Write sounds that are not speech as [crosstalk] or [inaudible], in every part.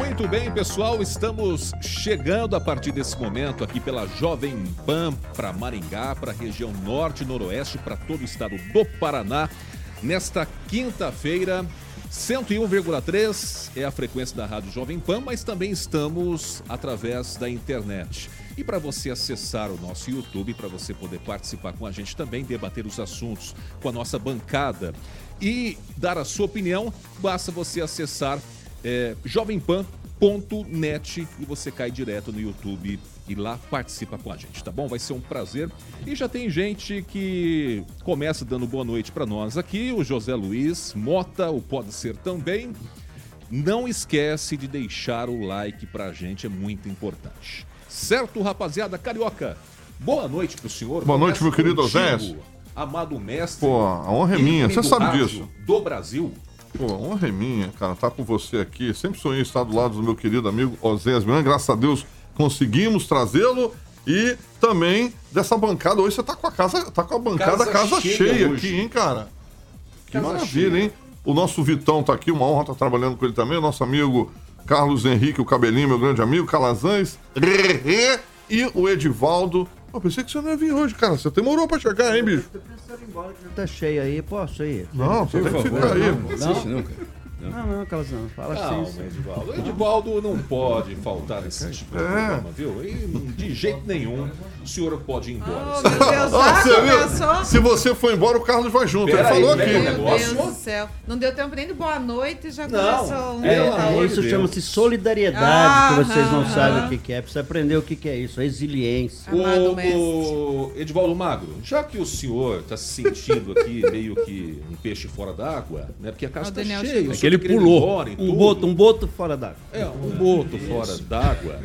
Muito bem, pessoal, estamos chegando a partir desse momento aqui pela Jovem Pan para Maringá, para a região norte noroeste, para todo o estado do Paraná. Nesta quinta-feira, 101,3 é a frequência da Rádio Jovem Pan, mas também estamos através da internet. E para você acessar o nosso YouTube, para você poder participar com a gente também, debater os assuntos com a nossa bancada e dar a sua opinião, basta você acessar é, jovempan.net e você cai direto no YouTube e lá participa com a gente, tá bom? Vai ser um prazer. E já tem gente que começa dando boa noite para nós aqui, o José Luiz Mota, o Pode Ser também. Não esquece de deixar o like pra gente, é muito importante. Certo, rapaziada carioca? Boa noite pro senhor. Boa noite, meu querido Osés. Amado mestre. Pô, a honra é minha, você sabe disso. Do Brasil. Pô, honra é minha, cara, tá com você aqui. Sempre sonhei estar do lado do meu querido amigo Oséias Miranda. Graças a Deus conseguimos trazê-lo. E também dessa bancada. Hoje você tá com a casa, tá com a bancada casa, casa cheia, cheia aqui, hein, cara? Que casa maravilha, cheia. hein? O nosso Vitão tá aqui, uma honra estar tá trabalhando com ele também. O nosso amigo Carlos Henrique, o Cabelinho, meu grande amigo, Calazans. E o Edivaldo, eu pensei que você não ia vir hoje, cara. Você demorou pra chegar, hein, bicho? Eu tô pensando em embora, que já tá cheio aí. Posso ir? Não, você tem que ficar aí. Não, não assiste Não, não, Carlos, não. Fala Calma, assim. Edivaldo. O Edivaldo não pode faltar nesse tipo de programa, viu? E de jeito nenhum o senhor pode ir embora. Oh, meu Deus, ah, você Se você for embora, o Carlos vai junto. Pera Ele falou aqui. Meu Deus do céu. Não deu tempo nem de boa noite e já não. começou um. É, é isso chama-se solidariedade, ah, que vocês não ah, sabem o que é. Precisa aprender o que é isso. Resiliência. O, o Edivaldo Magro, já que o senhor está se sentindo aqui meio que um peixe fora d'água, né? Porque a casa está cheia ele pulou. Um boto, um boto fora d'água. É, um boto fora d'água.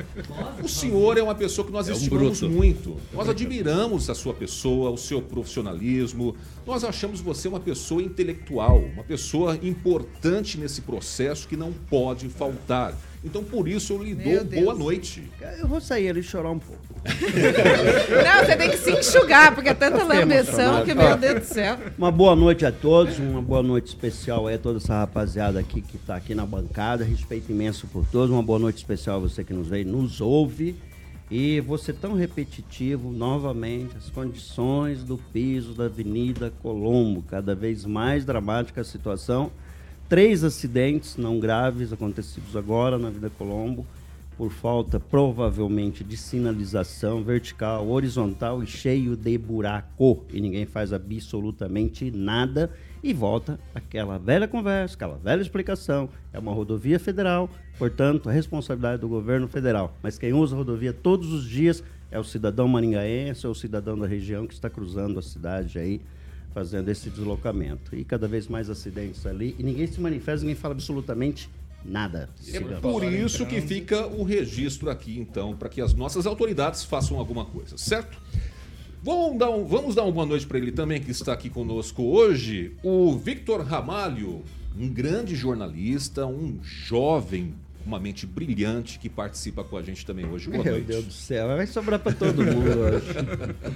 O senhor é uma pessoa que nós é um estimamos bruto. muito. Nós admiramos a sua pessoa, o seu profissionalismo. Nós achamos você uma pessoa intelectual, uma pessoa importante nesse processo que não pode faltar. Então, por isso, eu lhe dou boa noite. Eu vou sair ali e chorar um pouco. [laughs] Não, você tem que se enxugar, porque é tanta lambeção que, meu Deus do céu. Uma boa noite a todos, uma boa noite especial a toda essa rapaziada aqui que está aqui na bancada. Respeito imenso por todos. Uma boa noite especial a você que nos veio, nos ouve. E você tão repetitivo, novamente, as condições do piso da Avenida Colombo, cada vez mais dramática a situação três acidentes não graves acontecidos agora na Vida Colombo, por falta provavelmente de sinalização vertical, horizontal e cheio de buraco. E ninguém faz absolutamente nada e volta aquela velha conversa, aquela velha explicação. É uma rodovia federal, portanto, a responsabilidade do governo federal. Mas quem usa a rodovia todos os dias é o cidadão maringaense, é o cidadão da região que está cruzando a cidade aí fazendo esse deslocamento. E cada vez mais acidentes ali, e ninguém se manifesta, ninguém fala absolutamente nada. É por isso que fica o registro aqui, então, para que as nossas autoridades façam alguma coisa, certo? Vamos dar, um, vamos dar uma boa noite para ele também, que está aqui conosco hoje, o Victor Ramalho, um grande jornalista, um jovem uma mente brilhante que participa com a gente também hoje. Boa Meu noite. Meu Deus do céu, vai sobrar para todo mundo hoje.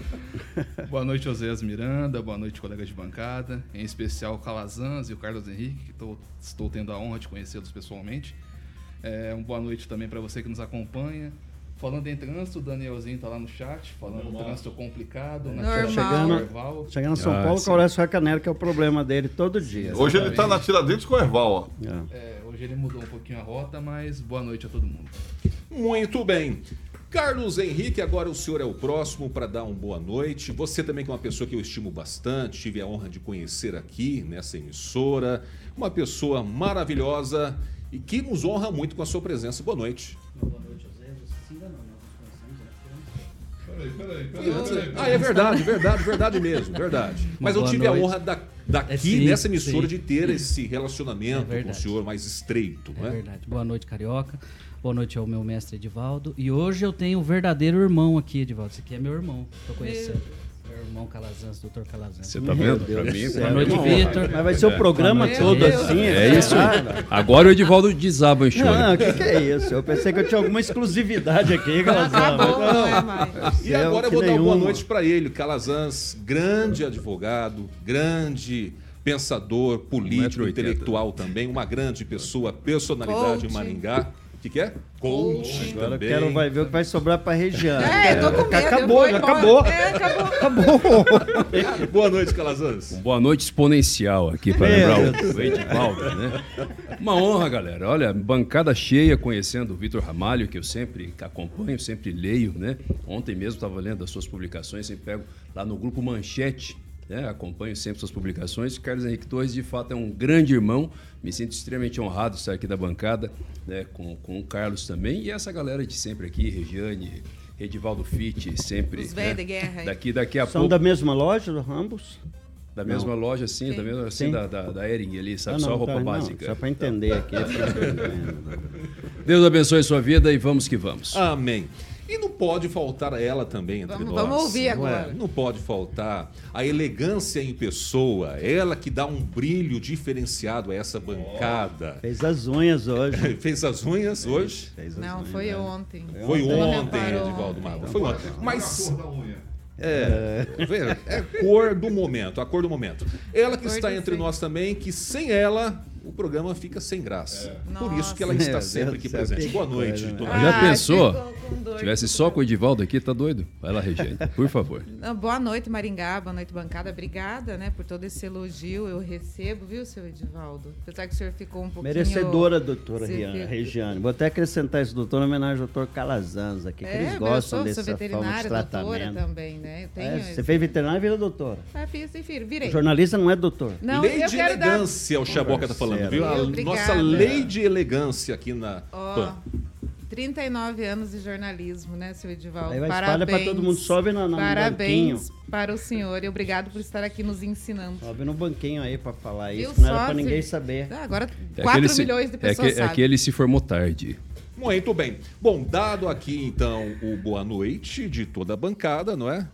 [laughs] boa noite, José Miranda, boa noite, colegas de bancada, em especial o Calazans e o Carlos Henrique, que tô, estou tendo a honra de conhecê-los pessoalmente. É, uma boa noite também para você que nos acompanha. Falando em trânsito, o Danielzinho tá lá no chat, falando Normal. trânsito complicado. Na chegando, chegando em São ah, Paulo com o Horácio Racanero, que é o problema dele todo dia. Hoje ele tá na Tiradentes com o Erval, ó. É. é, hoje ele mudou um pouquinho a rota, mas boa noite a todo mundo. Muito bem. Carlos Henrique, agora o senhor é o próximo para dar uma boa noite. Você também que é uma pessoa que eu estimo bastante, tive a honra de conhecer aqui nessa emissora. Uma pessoa maravilhosa e que nos honra muito com a sua presença. Boa noite. Boa noite, José. Você ainda não, nós conhecemos Peraí, peraí, peraí. peraí. Ah, é verdade, verdade, verdade mesmo, verdade. Mas eu tive a honra da- daqui, É, sim, nessa emissora, sim. de ter esse É relacionamento com o senhor mais estreito, É não é? verdade. Boa noite, Carioca. Boa noite ao meu mestre Edivaldo. E hoje eu tenho o verdadeiro irmão aqui, Edivaldo. Esse aqui é meu irmão. Tô conhecendo. Meu irmão Calazans, doutor Calazans. Você tá vendo? Pra mim, pra Boa noite, é. Vitor. Mas vai ser o programa Boa todo assim? É isso. Ah, Agora o Edivaldo desaba em choro. Não, o que, que é isso? Eu pensei que eu tinha alguma exclusividade aqui, é não. mais. E agora eu vou dar uma boa noite para ele, Calazans, grande advogado, grande pensador, político, 1,80m. intelectual também, uma grande pessoa, personalidade em Coach. Maringá. O que, que é? Coach Agora eu também. quero vai ver o que vai sobrar pra Regiane. É, eu tô com medo. Acabou, já acabou. É, acabou. Acabou. [laughs] Boa noite, Calazans. Boa noite exponencial aqui para Meu lembrar o Edivaldo, né? Uma honra, galera. Olha, bancada cheia conhecendo o Vitor Ramalho, que eu sempre acompanho, sempre leio, né? Ontem mesmo estava lendo as suas publicações, sempre pego lá no grupo Manchete, né? Acompanho sempre suas publicações. Carlos Henrique Torres, de fato, é um grande irmão. Me sinto extremamente honrado de estar aqui da bancada, né? Com, com o Carlos também. E essa galera de sempre aqui, Regiane, Edivaldo Fitt, sempre. Os velhos né? de guerra. Daqui, daqui a São pouco. da mesma loja, do Rambos? Da mesma loja, sim, da mesma assim, Sim. da, da, da Ering ali, sabe? Ah, só não, roupa tá, não, básica. só pra entender aqui. pra [laughs] entender. Deus abençoe sua vida e vamos que vamos. Amém. E não pode faltar a ela também entre Vamos- nós. vamos ouvir não é? agora. Não pode faltar a elegância em pessoa, ela que dá um brilho diferenciado a essa bancada. Fez as unhas hoje. [laughs] Fez as unhas hoje. Fez as Não, unhas, foi né? ontem. Foi ontem, reparou Edivaldo ontem. Mago. Foi ontem. Mas A cor da unha. é, vê, é cor do momento, a cor do momento. Ela que Cor está entre sim. nós também, que sem ela o programa fica sem graça. Por isso que ela está Meu sempre aqui presente. Boa noite, coisa, né? Já Ah, pensou? Tivesse só com o Edivaldo aqui, tá doido? Vai lá, Regiane, por favor. Não, Boa noite, Maringá. Boa noite, bancada. Obrigada, né, por todo esse elogio. Eu recebo, viu, seu Edivaldo? Apesar que o senhor ficou um pouquinho... Merecedora, doutora Você Rian- fica- Regiane. Vou até acrescentar esse doutor em homenagem ao doutor Calazans aqui, que É, eles eu gostam sou, dessa sou forma de veterinária, doutora tratamento. também, né? Eu tenho É, esse- você fez veterinária e virou doutora. Ah, fiz, enfim, virei. Jornalista não é doutor. Não, lei eu de quero dar... elegância, o Chaboca tá falando, viu? A Obrigada. nossa lei de elegância aqui na Ó, PAN. 39 anos de jornalismo, né, seu Edivaldo? Aí vai espalha pra todo mundo, sobe na- na- no Parabéns para o senhor e obrigado por estar aqui nos ensinando. Sobe no banquinho aí pra falar isso, Viu que não era pra ninguém saber. Ah, Agora É 4 aquele se- milhões de é pessoas que, é sabem. que ele se formou tarde. Muito bem. Bom, dado aqui então o boa noite de toda a bancada, não é?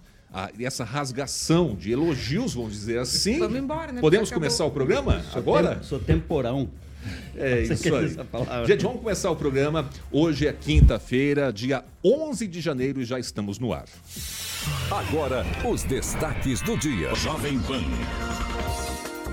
E essa rasgação de elogios, vamos dizer assim. Vamos embora, né? Podemos começar o programa agora? Sou temporão. É isso aí. essa palavra? Gente, vamos começar o programa. Hoje é quinta-feira, dia 11 de janeiro e já estamos no ar. Agora, os destaques do dia. Jovem Pan.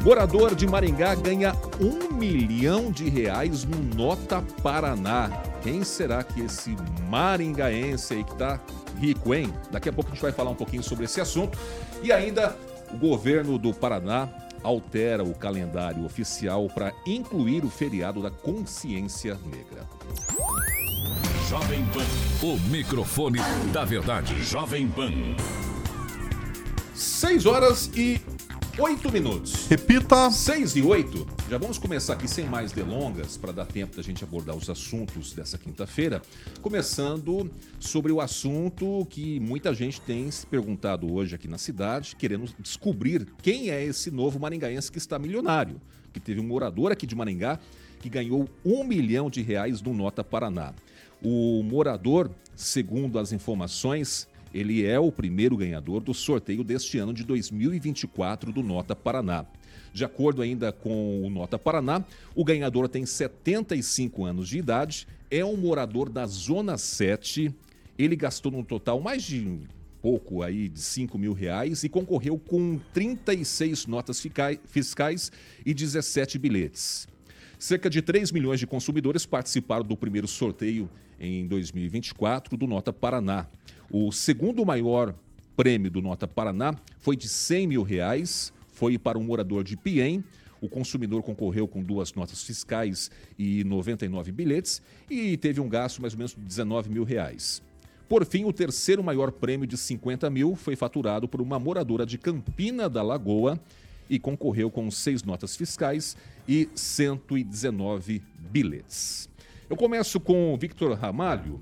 Morador de Maringá ganha um milhão de reais no Nota Paraná. Quem será que esse maringaense aí que tá rico, hein? Daqui a pouco a gente vai falar um pouquinho sobre esse assunto. E ainda, o governo do Paraná altera o calendário oficial para incluir o feriado da consciência negra. Jovem Pan. O microfone da verdade. Jovem Pan. 6 horas e 8 minutos. Repita. 6 e 8. Já vamos começar aqui sem mais delongas para dar tempo da gente abordar os assuntos dessa quinta-feira. Começando sobre o assunto que muita gente tem se perguntado hoje aqui na cidade, querendo descobrir quem é esse novo maringaense que está milionário. Que teve um morador aqui de Maringá que ganhou um milhão de reais no Nota Paraná. O morador, segundo as informações, ele é o primeiro ganhador do sorteio deste ano de 2024 do Nota Paraná. De acordo ainda com o Nota Paraná, o ganhador tem 75 anos de idade, é um morador da Zona 7. Ele gastou no total mais de pouco aí de 5 mil reais e concorreu com 36 notas fiscais e 17 bilhetes. Cerca de 3 milhões de consumidores participaram do primeiro sorteio em 2024 do Nota Paraná. O segundo maior prêmio do Nota Paraná foi de 100 mil reais, foi para um morador de Piem. O consumidor concorreu com duas notas fiscais e 99 bilhetes e teve um gasto mais ou menos de 19 mil reais. Por fim, o terceiro maior prêmio de 50 mil foi faturado por uma moradora de Campina da Lagoa e concorreu com seis notas fiscais e 119 bilhetes. Eu começo com o Victor Ramalho.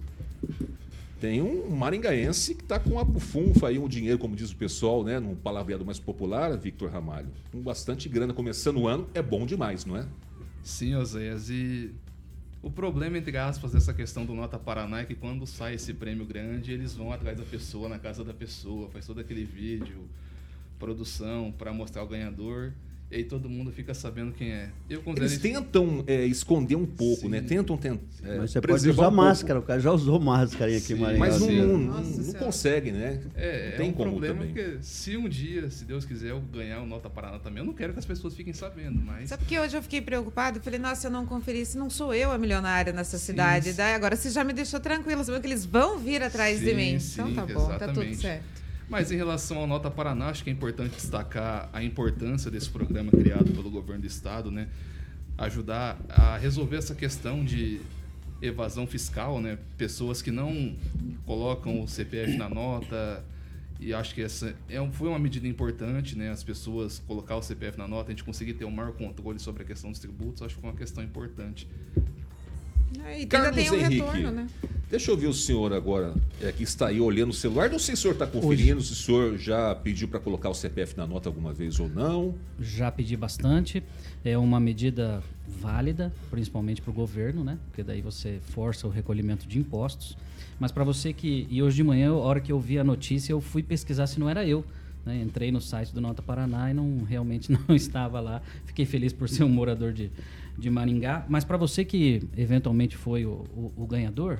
Tem um maringaense que está com a bufunfa aí, um dinheiro, como diz o pessoal, né? Num palavreado mais popular, Victor Ramalho. Com bastante grana começando o ano, é bom demais, não é? Sim, Oséias. E o problema, entre aspas, dessa questão do Nota Paraná é que quando sai esse prêmio grande, eles vão atrás da pessoa, na casa da pessoa, faz todo aquele vídeo, produção, para mostrar o ganhador. E aí todo mundo fica sabendo quem é. Eu Eles tentam é, esconder um pouco, né? Tentam, tentam é, Mas você pode usar um máscara, o cara já usou máscara aqui em Maringá. Mas não, não, não, não consegue, né? É, não tem é um como problema também. porque se um dia, se Deus quiser, eu ganhar o Nota Paraná também, eu não quero que as pessoas fiquem sabendo, mas... Sabe que hoje eu fiquei preocupada? Eu falei, nossa, eu não conferi se não sou eu a milionária nessa cidade. Daí agora você já me deixou tranquila, sabendo que eles vão vir atrás de Sim, mim. sim, então tá bom, tá tudo exatamente. certo. Mas em relação ao Nota Paraná, acho que é importante destacar a importância desse programa criado pelo governo do estado, né? Ajudar a resolver essa questão de evasão fiscal, né? Pessoas que não colocam o CPF na nota. E acho que essa é foi uma medida importante, né? As pessoas colocar o CPF na nota, a gente conseguir ter um maior controle sobre a questão dos tributos, acho que foi uma questão importante. É, e ainda Carlos tem um Henrique, retorno, né? deixa eu ver o senhor agora, é, que está aí olhando o celular. Não sei se o senhor está conferindo, se o senhor já pediu para colocar o CPF na nota alguma vez ou não. Já pedi bastante. É uma medida válida, principalmente para o governo, né? Porque daí você força o recolhimento de impostos. Mas para você que. E hoje de manhã, a hora que eu vi a notícia, eu fui pesquisar se não era eu. Né? Entrei no site do Nota Paraná e não realmente [laughs] não estava lá. Fiquei feliz por ser um morador de, de Maringá. Mas para você que eventualmente foi o, o- o ganhador,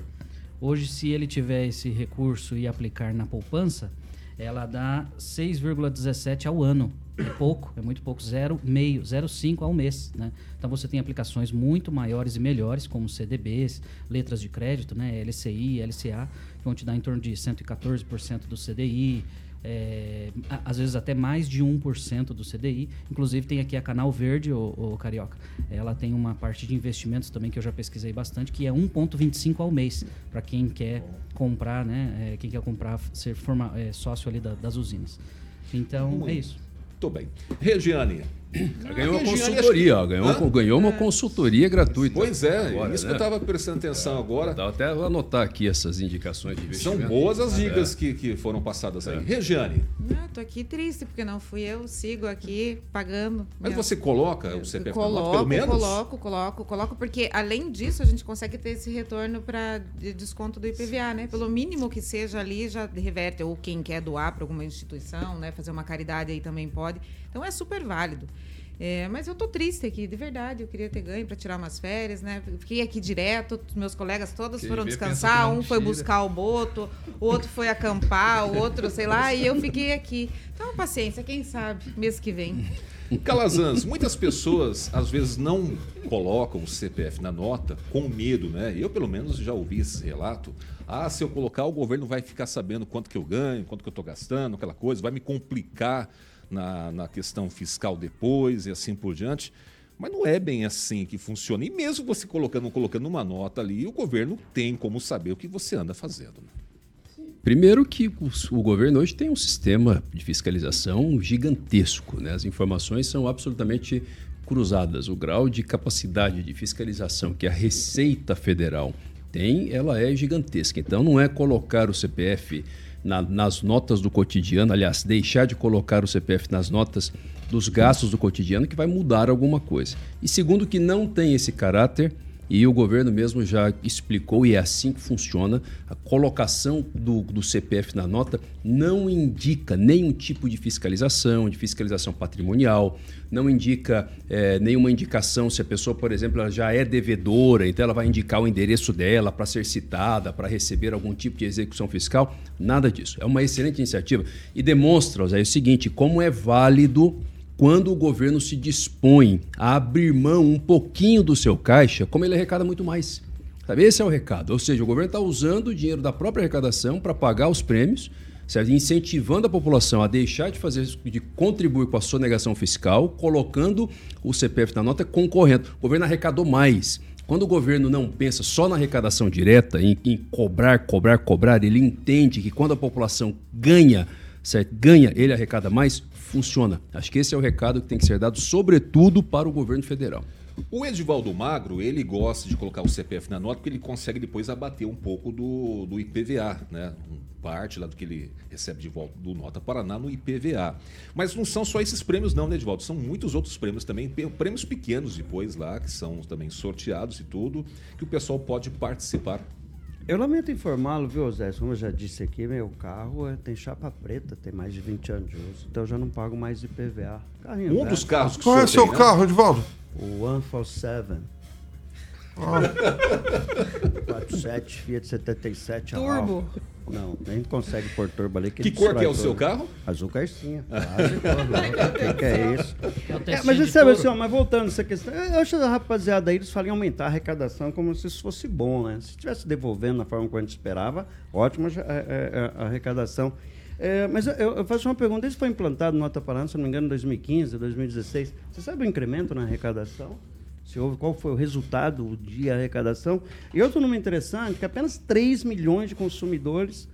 hoje, se ele tiver esse recurso e aplicar na poupança, ela dá 6,17 ao ano. É pouco, é muito pouco, 0,5, 0,5 ao mês. Né? Então você tem aplicações muito maiores e melhores, como CDBs, letras de crédito, né? LCI, LCA, que vão te dar em torno de 114% do CDI, é, às vezes até mais de 1% do CDI. Inclusive tem aqui a Canal Verde, o, o Carioca. Ela tem uma parte de investimentos também que eu já pesquisei bastante, que é 1,25 ao mês, para quem quer comprar, né? é, quem quer comprar, ser forma, é, sócio ali da- das usinas. Então, é isso. Muito bem. Regiane. Ganhou uma consultoria, ó, que- ganhou, Hã? ganhou uma consultoria gratuita. Pois é, Agora, isso que né? eu estava prestando atenção agora. Dá até vou anotar aqui essas indicações de São investimento. boas as É. dicas que, que foram passadas aí. Regiane, Não, tô aqui triste, porque não fui eu, sigo aqui pagando. mas você coloca o CPF na Coloco, pelo menos? coloco, coloco, coloco, porque além disso a gente consegue ter esse retorno para desconto do IPVA, né? Pelo mínimo que seja ali já reverte, ou quem quer doar para alguma instituição, né? Fazer uma caridade aí também pode. Então é super válido. É, mas eu tô triste aqui, de verdade. Eu queria ter ganho para tirar umas férias, né? Fiquei aqui direto, meus colegas todos Quem foram descansar, um foi buscar o boto, o outro foi acampar, o outro, sei lá, e eu fiquei aqui. Então, paciência, quem sabe, mês que vem. Calazans, muitas pessoas às vezes não colocam o CPF na nota com medo, né? Eu, pelo menos, já ouvi esse relato. Ah, se eu colocar, o governo vai ficar sabendo quanto que eu ganho, quanto que eu estou gastando, aquela coisa, vai me complicar na, na questão fiscal depois e assim por diante. Mas não é bem assim que funciona. E mesmo você colocando, colocando uma nota ali, o governo tem como saber o que você anda fazendo. né? Primeiro que o, governo hoje tem um sistema de fiscalização gigantesco. Né? As informações são absolutamente cruzadas. O grau de capacidade de fiscalização que a Receita Federal tem, ela é gigantesca. Então não é colocar o CPF na- nas notas do cotidiano, aliás, deixar de colocar o CPF nas notas dos gastos do cotidiano que vai mudar alguma coisa. E segundo que não tem esse caráter, e o governo mesmo já explicou, e é assim que funciona, a colocação do, do CPF na nota não indica nenhum tipo de fiscalização, de fiscalização patrimonial, não indica eh, nenhuma indicação se a pessoa, por exemplo, ela já é devedora, então ela vai indicar o endereço dela para ser citada, para receber algum tipo de execução fiscal, nada disso. É uma excelente iniciativa e demonstra, Zé, o seguinte, como é válido quando o governo se dispõe a abrir mão um pouquinho do seu caixa, como ele arrecada muito mais. Sabe? Esse é o recado. Ou seja, o governo está usando o dinheiro da própria arrecadação para pagar os prêmios, certo? incentivando a população a deixar de fazer de contribuir com a sonegação fiscal, colocando o CPF na nota concorrendo. O governo arrecadou mais Quando o governo não pensa só na arrecadação direta, em, em cobrar, cobrar, cobrar, ele entende que quando a população ganha, certo? ganha, ele arrecada mais, funciona. Acho que esse é o recado que tem que ser dado, sobretudo para o governo federal. O Edivaldo Magro, ele gosta de colocar o CPF na nota porque ele consegue depois abater um pouco do, do IPVA, né? Parte lá do que ele recebe de volta do Nota Paraná no IPVA. Mas não são só esses prêmios, não, né, Edivaldo? São muitos outros prêmios também, prêmios pequenos depois lá, que são também sorteados e tudo, que o pessoal pode participar. Eu lamento informá-lo, viu, Zé? Como eu já disse aqui, meu carro é- tem chapa preta, tem mais de 20 anos de uso, então eu já não pago mais IPVA. Carrinho Um velho. dos carros que Qual é o seu tem, né? carro, Edivaldo? O 147. 47 Fiat 77 a Turbo. álcool. Não, nem consegue pôr turbo ali. Que ele cor que é o seu carro? Azul carcinha. [laughs] O que, que é isso? É É, mas você sabe assim, ó, mas voltando a essa questão, eu acho que a rapaziada aí, eles falam em aumentar a arrecadação como se isso fosse bom, né? Se estivesse devolvendo na forma que a gente esperava, ótima já- é, é, a arrecadação. É, mas eu, eu faço uma pergunta, isso foi implantado no Nota Paraná, se não me engano, em 2015, 2016. Você sabe o incremento na arrecadação? Se houve, qual foi o resultado de arrecadação? E outro número interessante, que apenas 3 milhões de consumidores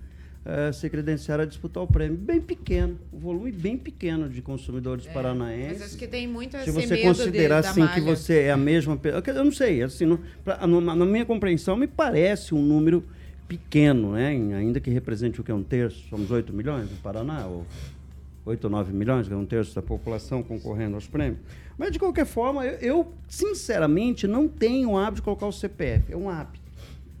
eh, se credenciaram a disputar o prêmio. Bem pequeno, o volume bem pequeno de consumidores paranaenses. Mas acho que tem muito Se você considerar de, assim que você é a mesma pessoa, eu não sei, assim, no- pra- no- na minha compreensão me parece um número pequeno, né? Ainda que represente o que é um terço, somos 8 milhões no Paraná, ou 8 ou 9 milhões, é um terço da população concorrendo aos prêmios. Mas de qualquer forma, eu, eu, sinceramente não tenho o hábito de colocar o CPF, é um hábito.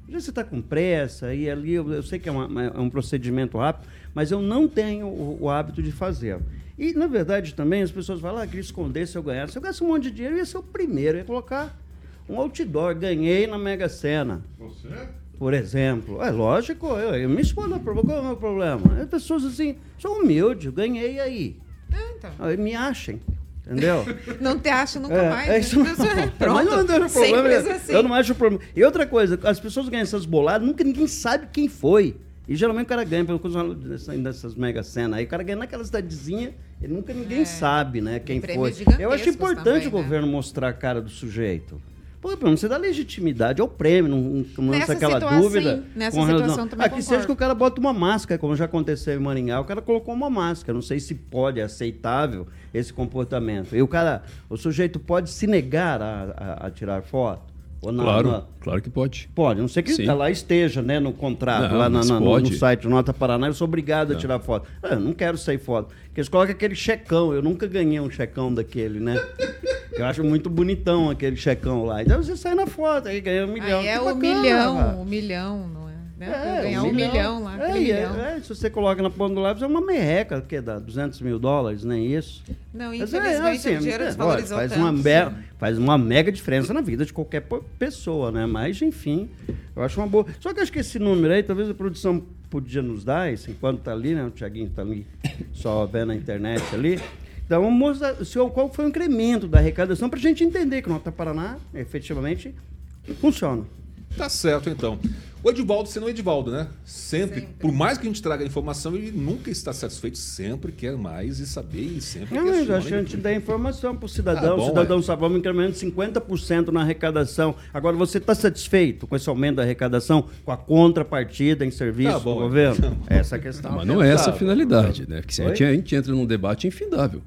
Já você está com pressa e ali eu, eu sei que é, uma- é um procedimento rápido, mas eu não tenho o, o hábito de fazê-lo. E, na verdade, também as pessoas falam, ah, queria esconder se eu ganhasse. Se eu ganhasse um monte de dinheiro, eu ia ser o primeiro, eu ia colocar um outdoor, ganhei na Mega Sena. Você? Por exemplo. É lógico, eu, eu me expondo, qual é o meu problema? As pessoas assim, sou humilde, eu ganhei aí. Ah, então. Aí me achem, entendeu? [laughs] Não te acho nunca É, mais. é né? isso Pronto. [laughs] Mas não, não é problema. Eu- assim. Eu não acho problema. E outra coisa, as pessoas ganham essas boladas, nunca ninguém sabe quem foi. E geralmente o cara ganha, pelo menos dessas mega cenas aí, o cara ganha naquela cidadezinha, e nunca ninguém É. sabe, né, quem foi. Eu acho importante também, o né? governo mostrar a cara do sujeito. Pô, pelo menos você dá legitimidade ao prêmio, não, não lança Nessa aquela situação, dúvida. sim. Nessa com relação- situação também Aqui seja concordo. que o cara bota uma máscara, como já aconteceu em Maringá, o cara colocou uma máscara. Não sei se pode, é aceitável esse comportamento. E o cara, o sujeito pode se negar a, a- a tirar foto? Ou não? claro, Não? claro que pode. Pode, não sei que tá lá esteja, né, no contrato, Não, lá na- na- no, no site do Nota Paraná, eu sou obrigado a tirar foto. Ah, Eu não quero sair foto. Porque eles colocam aquele checão, eu nunca ganhei um checão daquele, né? [laughs] Eu acho muito bonitão aquele checão lá. Então você sai na foto, aí ganha um milhão. Aí é o milhão, rapaz. o milhão, não é? Né? É, ganhar um milhão, lá, É, e é, milhão. é, se você coloca na ponta do lápis, é uma merreca, que dá 200 mil dólares, nem isso. Não, Mas infelizmente o dinheiro é, desvalorizou faz tanto. uma, me- faz uma mega diferença na vida de qualquer pessoa, né? Mas, enfim, eu acho uma boa. Só que acho que esse número aí, talvez a produção podia nos dar, isso enquanto tá ali, né? O Tiaguinho tá ali só vendo na internet ali. Então, vamos mostrar senhor, qual foi o incremento da arrecadação para a gente entender que o Nota Paraná, efetivamente, funciona. Tá certo, então. O Edivaldo sendo o Edivaldo, né? Sempre, por mais que a gente traga informação, ele nunca está satisfeito, sempre quer mais e saber e sempre Não, mas questiona acho que a gente dá informação para o cidadão. Ah, bom, o cidadão é. sabe, vamos incrementando 50% na arrecadação. Agora, você está satisfeito com esse aumento da arrecadação, com a contrapartida em serviço Tá bom, do é. governo? Essa é a questão. Mas não é essa a Sabe? finalidade, né? Porque se a gente, a gente entra num debate infindável.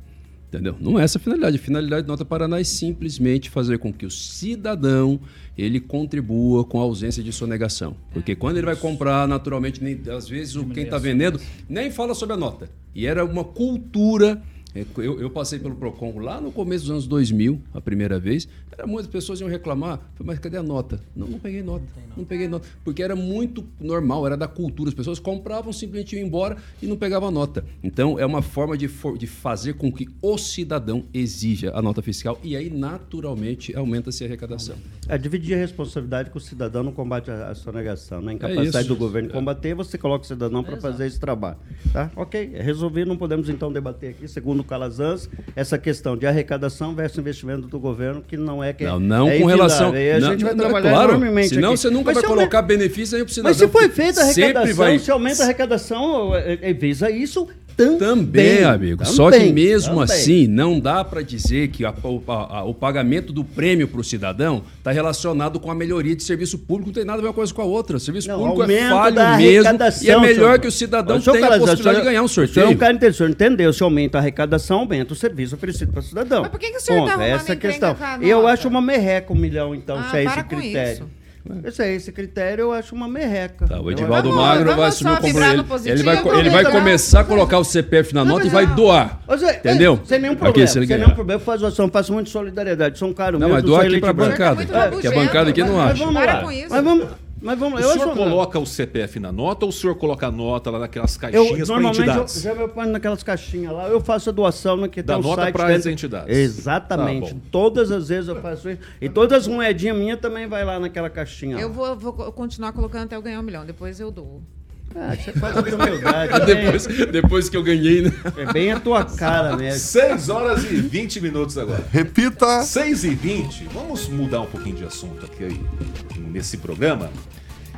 Entendeu? Não é essa a finalidade. A finalidade do Nota Paraná é simplesmente fazer com que o cidadão ele contribua com a ausência de sonegação. Porque quando ele vai comprar, naturalmente, nem, às vezes o quem está vendendo nem fala sobre a nota. E era uma cultura. É, Eu, eu passei pelo PROCON lá no começo dos anos 2000, a primeira vez. Era muitas pessoas iam reclamar, falei, mas cadê a nota? Não, não peguei nota, não peguei nota. Porque era muito normal, era da cultura. As pessoas compravam, simplesmente iam embora e não pegavam a nota. Então, é uma forma de, for- de fazer com que o cidadão exija a nota fiscal e aí, naturalmente, aumenta-se a arrecadação. É dividir a responsabilidade com o cidadão no combate à, sonegação. Né? A incapacidade isso. do governo de combater, você coloca o cidadão para fazer esse trabalho. Tá? Ok, é resolvido. Não podemos então debater aqui, segundo o Calazans, essa questão de arrecadação versus investimento do governo, que não é que Não, não é com relação. E a não, gente vai não, é trabalhar claro, enormemente Senão aqui. você nunca Mas vai colocar benefício aí para o cidadão. Mas se foi feita a arrecadação, vai- se aumenta a arrecadação, é, é, visa isso Também, Também, amigo. também, Só que mesmo também. assim, não dá para dizer que a- o, a- a- o pagamento do prêmio para o cidadão está relacionado com a melhoria de serviço público. Não tem nada a ver uma coisa com a outra. O serviço Não, público é falho mesmo. E é melhor senhor. que o cidadão senhor tenha a possibilidade senhor- de ganhar um senhor sorteio. não quer entender, o senhor entendeu. Se aumenta a arrecadação, aumenta o serviço oferecido para o cidadão. Mas por que que o senhor tá Ponto, arrumando Essa é questão. Eu acho uma merreca um milhão, então, Ah, se é esse critério. isso. Se é esse critério, eu acho uma merreca. Tá, o Eu Edivaldo acho- Vamos- Magro vai vamos assumir o compromisso. Ele, positivo, ele vai, ele vai aproveitar. começar a colocar o CPF na nota e vai doar. Entendeu? Sem nenhum Aqui, problema. se ele sem nenhum problema. Eu faço ação, faço muito solidariedade. Sou um cara Não, mas não doa sou aqui pra bancada. muito que a rabugento. bancada aqui não Mas acha. vamos Para lá. com isso. Mas vamos, mas vamos. O Eu senhor acho- coloca o CPF na nota ou o senhor coloca a nota lá naquelas Eu, caixinhas para normalmente, eu, entidades? já me ponho naquelas caixinhas lá, eu faço a doação no que Da tá o nota para as entidades. Exatamente. Tá. Todas as vezes eu faço isso. E todas as moedinhas minhas também vai lá naquela caixinha. Eu lá. vou, vou co- continuar colocando até eu ganhar um milhão. Depois eu dou. Ah, você faz a humildade. [laughs] é bem- Depois, depois que eu ganhei, né? É bem a tua cara mesmo. 6 horas e 20 minutos agora. Repita. 6 e 20 vamos mudar um pouquinho de assunto aqui aí, nesse programa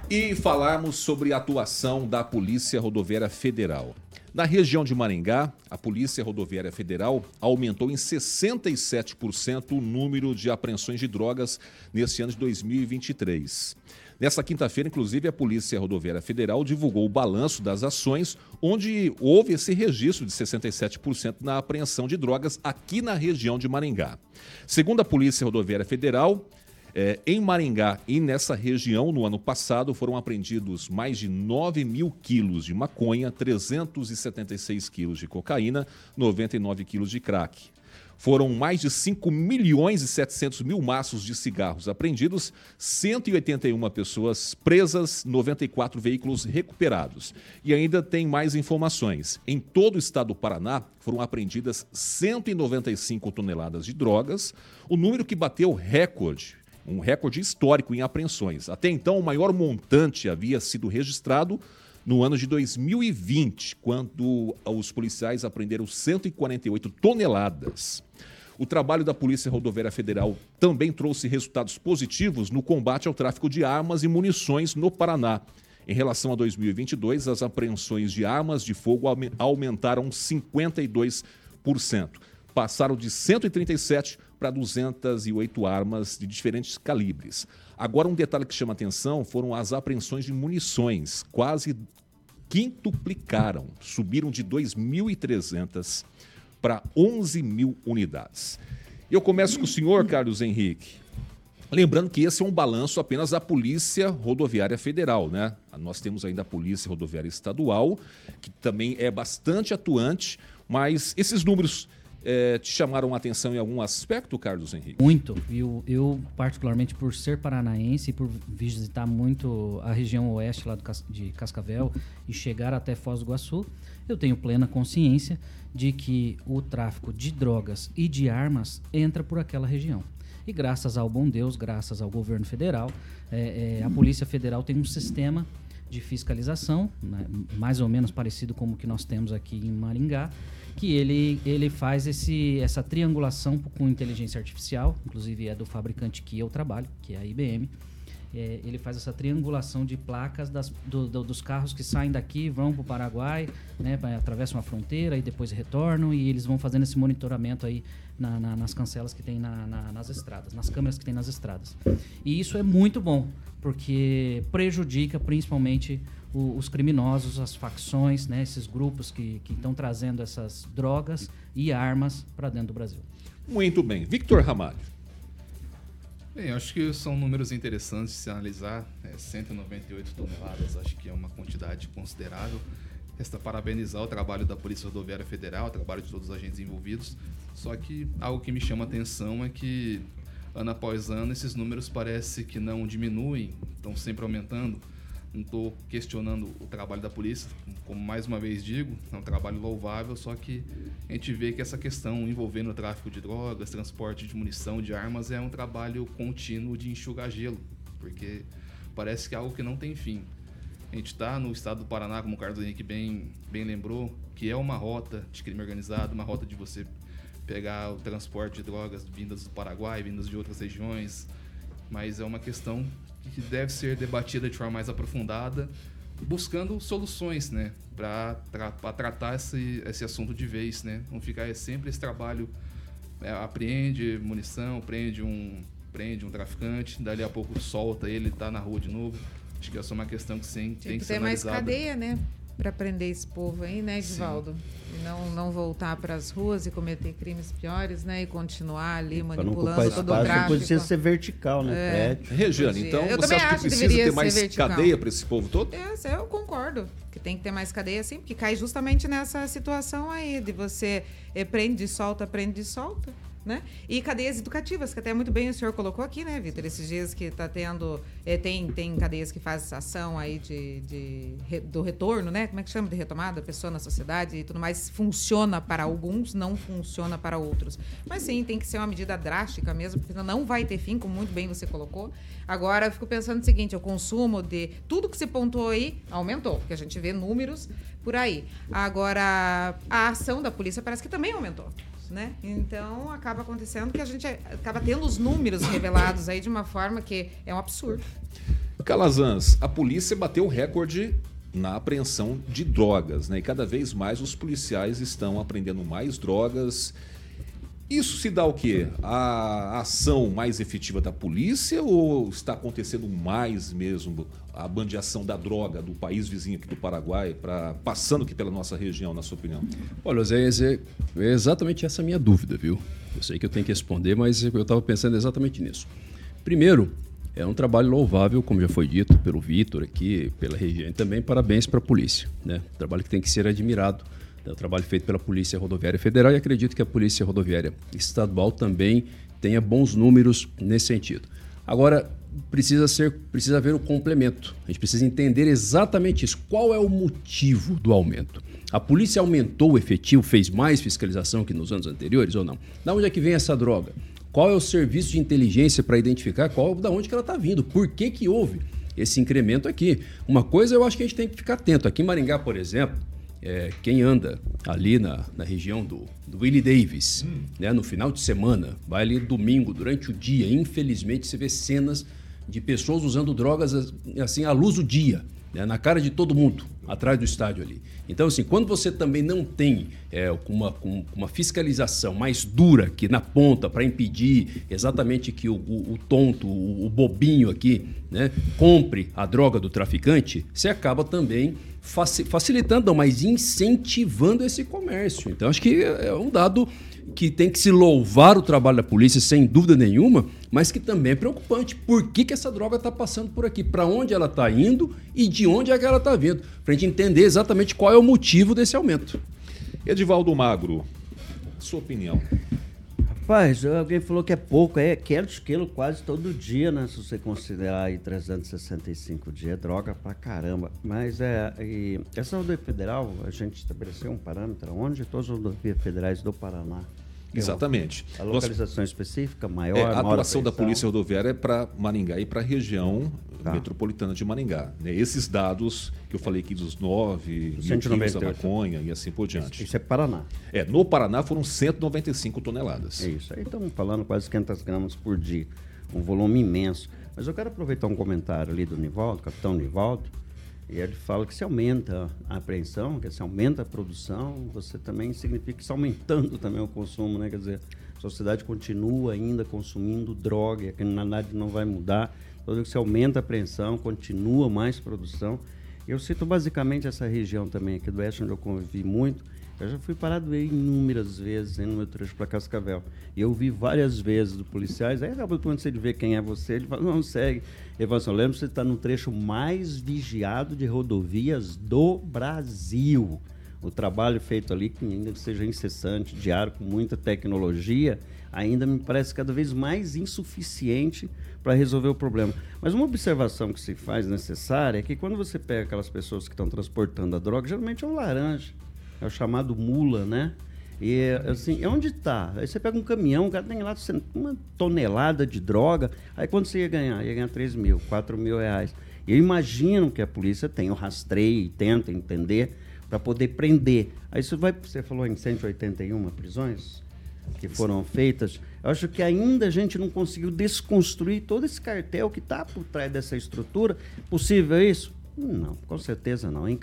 e falarmos sobre a atuação da Polícia Rodoviária Federal. Na região de Maringá, a Polícia Rodoviária Federal aumentou em 67% o número de apreensões de drogas nesse ano de 2023. Nessa quinta-feira, inclusive, a Polícia Rodoviária Federal divulgou o balanço das ações, onde houve esse registro de 67% na apreensão de drogas aqui na região de Maringá. Segundo a Polícia Rodoviária Federal, eh, em Maringá e nessa região, no ano passado, foram apreendidos mais de 9 mil quilos de maconha, 376 quilos de cocaína, 99 quilos de crack. Foram mais de 5 milhões e 700 mil maços de cigarros apreendidos, 181 pessoas presas, 94 veículos recuperados. E ainda tem mais informações. Em todo o estado do Paraná foram apreendidas 195 toneladas de drogas, o número que bateu recorde um recorde histórico em apreensões. Até então, o maior montante havia sido registrado no ano de 2020, quando os policiais apreenderam 148 toneladas. O trabalho da Polícia Rodoviária Federal também trouxe resultados positivos no combate ao tráfico de armas e munições no Paraná. Em relação a 2022, as apreensões de armas de fogo aume- aumentaram 52%. Passaram de 137 para 208 armas de diferentes calibres. Agora, um detalhe que chama atenção foram as apreensões de munições. Quase quintuplicaram, subiram de 2.300 para 11 mil unidades. Eu começo com o senhor, Carlos Henrique. Lembrando que esse é um balanço apenas da Polícia Rodoviária Federal, né? Nós temos ainda a Polícia Rodoviária Estadual, que também é bastante atuante, mas esses números eh, te chamaram a atenção em algum aspecto, Carlos Henrique? Muito. Eu, eu, particularmente, por ser paranaense e por visitar muito a região oeste lá do de Cascavel e chegar até Foz do Iguaçu, eu tenho plena consciência de que o tráfico de drogas e de armas entra por aquela região. E graças ao bom Deus, graças ao governo federal, é, é, a Polícia Federal tem um sistema de fiscalização, né, mais ou menos parecido com o que nós temos aqui em Maringá, que ele, ele faz esse, essa triangulação com inteligência artificial, inclusive é do fabricante que eu trabalho, que é a IBM. É, ele faz essa triangulação de placas das- do- do- dos carros que saem daqui, vão para o Paraguai, né, atravessam a fronteira e depois retornam, e eles vão fazendo esse monitoramento aí na- na- nas cancelas que tem na- nas estradas, nas câmeras que tem nas estradas. E isso é muito bom, porque prejudica principalmente o- os criminosos, as facções, né, esses grupos que que estão trazendo essas drogas e armas para dentro do Brasil. Muito bem. Victor Ramalho. Bem, acho que são números interessantes de se analisar. É, 198 toneladas, acho que é uma quantidade considerável. Resta parabenizar o trabalho da Polícia Rodoviária Federal, o trabalho de todos os agentes envolvidos. Só que algo que me chama a atenção é que, ano após ano, esses números parece que não diminuem, estão sempre aumentando. Não estou questionando o trabalho da polícia, como mais uma vez digo, é um trabalho louvável, só que a gente vê que essa questão envolvendo o tráfico de drogas, transporte de munição, de armas, é um trabalho contínuo de enxugar gelo, porque parece que é algo que não tem fim. A gente está no estado do Paraná, como o Carlos Henrique bem, bem lembrou, que é uma rota de crime organizado, uma rota de você pegar o transporte de drogas vindas do Paraguai, vindas de outras regiões, mas é uma questão que deve ser debatida de forma mais aprofundada. buscando soluções, né, para tratar esse, esse assunto de vez, né, não ficar é sempre esse trabalho é, apreende munição, prende um prende um traficante, dali a pouco solta ele, tá na rua de novo. Acho que essa é uma questão que sim, tem, tem que, que ter mais cadeia, né? Para prender esse povo aí, né, Edivaldo? E não, não voltar para as ruas e cometer crimes piores, né? E continuar ali manipulando todo o tráfico. Precisa ser vertical, né? É. Regiane, então eu você acha que precisa ter mais vertical. cadeia para esse povo todo? É, eu concordo que tem que ter mais cadeia, sim, porque cai justamente nessa situação aí de você eh, prende, solta, prende, solta. Né? E cadeias educativas, que até muito bem o senhor colocou aqui, né, Vitor? Esses dias que está tendo. É, tem, tem cadeias que fazem ação aí de, de, do retorno, né? Como é que chama de retomada? Pessoa na sociedade e tudo mais. Funciona para alguns, não funciona para outros. Mas sim, tem que ser uma medida drástica mesmo, porque não vai ter fim, como muito bem você colocou. Agora, eu fico pensando o seguinte: o consumo de tudo que se pontuou aí aumentou, porque a gente vê números por aí. Agora, a ação da polícia parece que também aumentou né? Então acaba acontecendo que a gente acaba tendo os números revelados aí de uma forma que é um absurdo. Calazans, a polícia bateu o recorde na apreensão de drogas, né? E cada vez mais os policiais estão apreendendo mais drogas. Isso se dá o quê? A ação mais efetiva da polícia ou está acontecendo mais mesmo a bandeação da droga do país vizinho aqui do Paraguai, pra, passando aqui pela nossa região, na sua opinião? Olha, Zé, é exatamente essa a minha dúvida, viu? Eu sei que eu tenho que responder, mas eu estava pensando exatamente nisso. Primeiro, é um trabalho louvável, como já foi dito pelo Vitor aqui, pela região, e também parabéns para a polícia. Né? Um trabalho que tem que ser admirado é trabalho feito pela Polícia Rodoviária Federal e acredito que a Polícia Rodoviária Estadual também tenha bons números nesse sentido. Agora, precisa ser precisa haver o complemento. A gente precisa entender exatamente isso. Qual é o motivo do aumento? A polícia aumentou o efetivo, fez mais fiscalização que nos anos anteriores ou não? Da onde é que vem essa droga? Qual é o serviço de inteligência para identificar qual da onde que ela está vindo? Por que que houve esse incremento aqui? Uma coisa eu acho que a gente tem que ficar atento. Aqui em Maringá, por exemplo, é, quem anda ali na, na região do, do Willie Davis, hum. né, no final de semana, vai ali domingo, durante o dia, infelizmente você vê cenas de pessoas usando drogas assim à luz do dia, né, na cara de todo mundo, atrás do estádio ali. Então, assim, quando você também não tem é, uma, uma fiscalização mais dura aqui na ponta para impedir exatamente que o, o, o tonto, o, o, bobinho aqui, né, compre a droga do traficante, você acaba também facilitando, não, mas incentivando esse comércio. Então, acho que é um dado que tem que se louvar o trabalho da polícia, sem dúvida nenhuma, mas que também é preocupante. Por que, que essa droga está passando por aqui? Para onde ela está indo e de onde é que ela está vindo? Para a gente entender exatamente qual é o motivo desse aumento. Edivaldo Magro, sua opinião. Rapaz, alguém falou que é pouco, é 500 quilos quase todo dia, né? Se você considerar aí 365 dias, droga pra caramba. Mas é, essa rodovia federal, a gente estabeleceu um parâmetro onde todas as rodovias federais do Paraná Exatamente. A localização Nós, específica maior. É, a atuação da Polícia Rodoviária é para Maringá e para a região tá. metropolitana de Maringá. Né? Esses dados que eu falei aqui dos 9 mil quilos da maconha e assim por diante. Isso, isso, é Paraná. É, no Paraná foram 195 toneladas. É isso. Aí estamos falando quase 500 gramas por dia. Um volume imenso. Mas eu quero aproveitar um comentário ali do Nivaldo, capitão Nivaldo, e ele fala que se aumenta a apreensão, que se aumenta a produção, você também significa que está aumentando também o consumo, né? Quer dizer, a sociedade continua ainda consumindo droga, a criminalidade não vai mudar. Que se aumenta a apreensão, continua mais produção. Eu cito basicamente essa região também aqui do oeste, onde eu convivi muito, eu já fui parado inúmeras vezes no meu trecho para Cascavel. E eu vi várias vezes policiais. Aí quando você vê quem é você, ele fala, não, segue. Lembro que você está no trecho mais vigiado de rodovias do Brasil. O trabalho feito ali, que ainda seja incessante, diário, com muita tecnologia, ainda me parece cada vez mais insuficiente para resolver o problema. Mas uma observação que se faz necessária é que quando você pega aquelas pessoas que estão transportando a droga, geralmente é um laranja é o chamado mula, né? E assim, onde está? Aí você pega um caminhão, o cara tem lá uma tonelada de droga, aí quando você ia ganhar? Ia ganhar 3 mil, 4 mil reais. Eu imagino que a polícia tem o rastreio e tenta entender para poder prender. Aí você vai, você falou em 181 prisões que foram feitas. Eu acho que ainda a gente não conseguiu desconstruir todo esse cartel que está por trás dessa estrutura. Possível isso? Não, com certeza não. É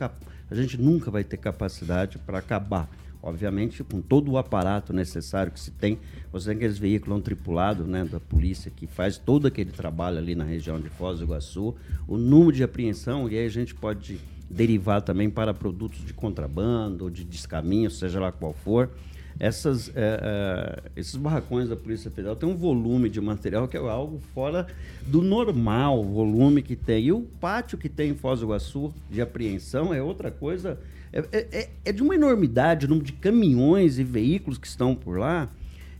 A gente nunca vai ter capacidade para acabar. Obviamente, com todo o aparato necessário que se tem, você tem aqueles veículos não tripulados né, da polícia que faz todo aquele trabalho ali na região de Foz do Iguaçu, o número de apreensão, e aí a gente pode derivar também para produtos de contrabando ou de descaminho, seja lá qual for. Essas, eh, eh, esses barracões da Polícia Federal têm um volume de material que é algo fora do normal, volume que tem. E o pátio que tem em Foz do Iguaçu de apreensão é outra coisa. É, é- é- é de uma enormidade o número de caminhões e veículos que estão por lá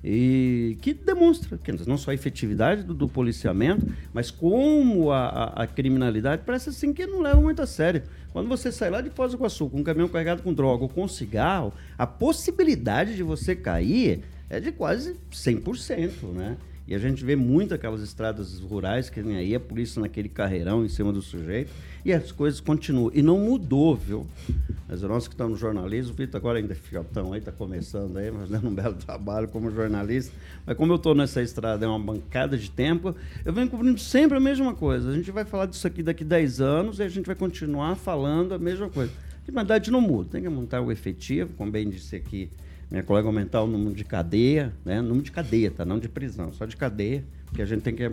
e que demonstra que não só a efetividade do, do policiamento, mas como a, a- a criminalidade parece assim que não leva muito a sério. Quando você sai lá de Foz do Iguaçu com um caminhão carregado com droga ou com cigarro, a possibilidade de você cair é de quase 100%, né? E a gente vê muito aquelas estradas rurais que nem aí a polícia naquele carreirão em cima do sujeito e as coisas continuam. E não mudou, viu? Mas nós que estamos no jornalismo, o Vitor agora ainda é fiotão aí, está começando aí, mas dando um [laughs] belo trabalho como jornalista. Mas como eu estou nessa estrada há uma bancada de tempo, eu venho cobrindo sempre a mesma coisa. A gente vai falar disso aqui daqui 10 anos e a gente vai continuar falando a mesma coisa. De verdade não muda, tem que montar o efetivo, como bem disse aqui minha colega aumentar o número de cadeia, né? Número de cadeia, tá? Não de prisão, só de cadeia, porque a gente tem que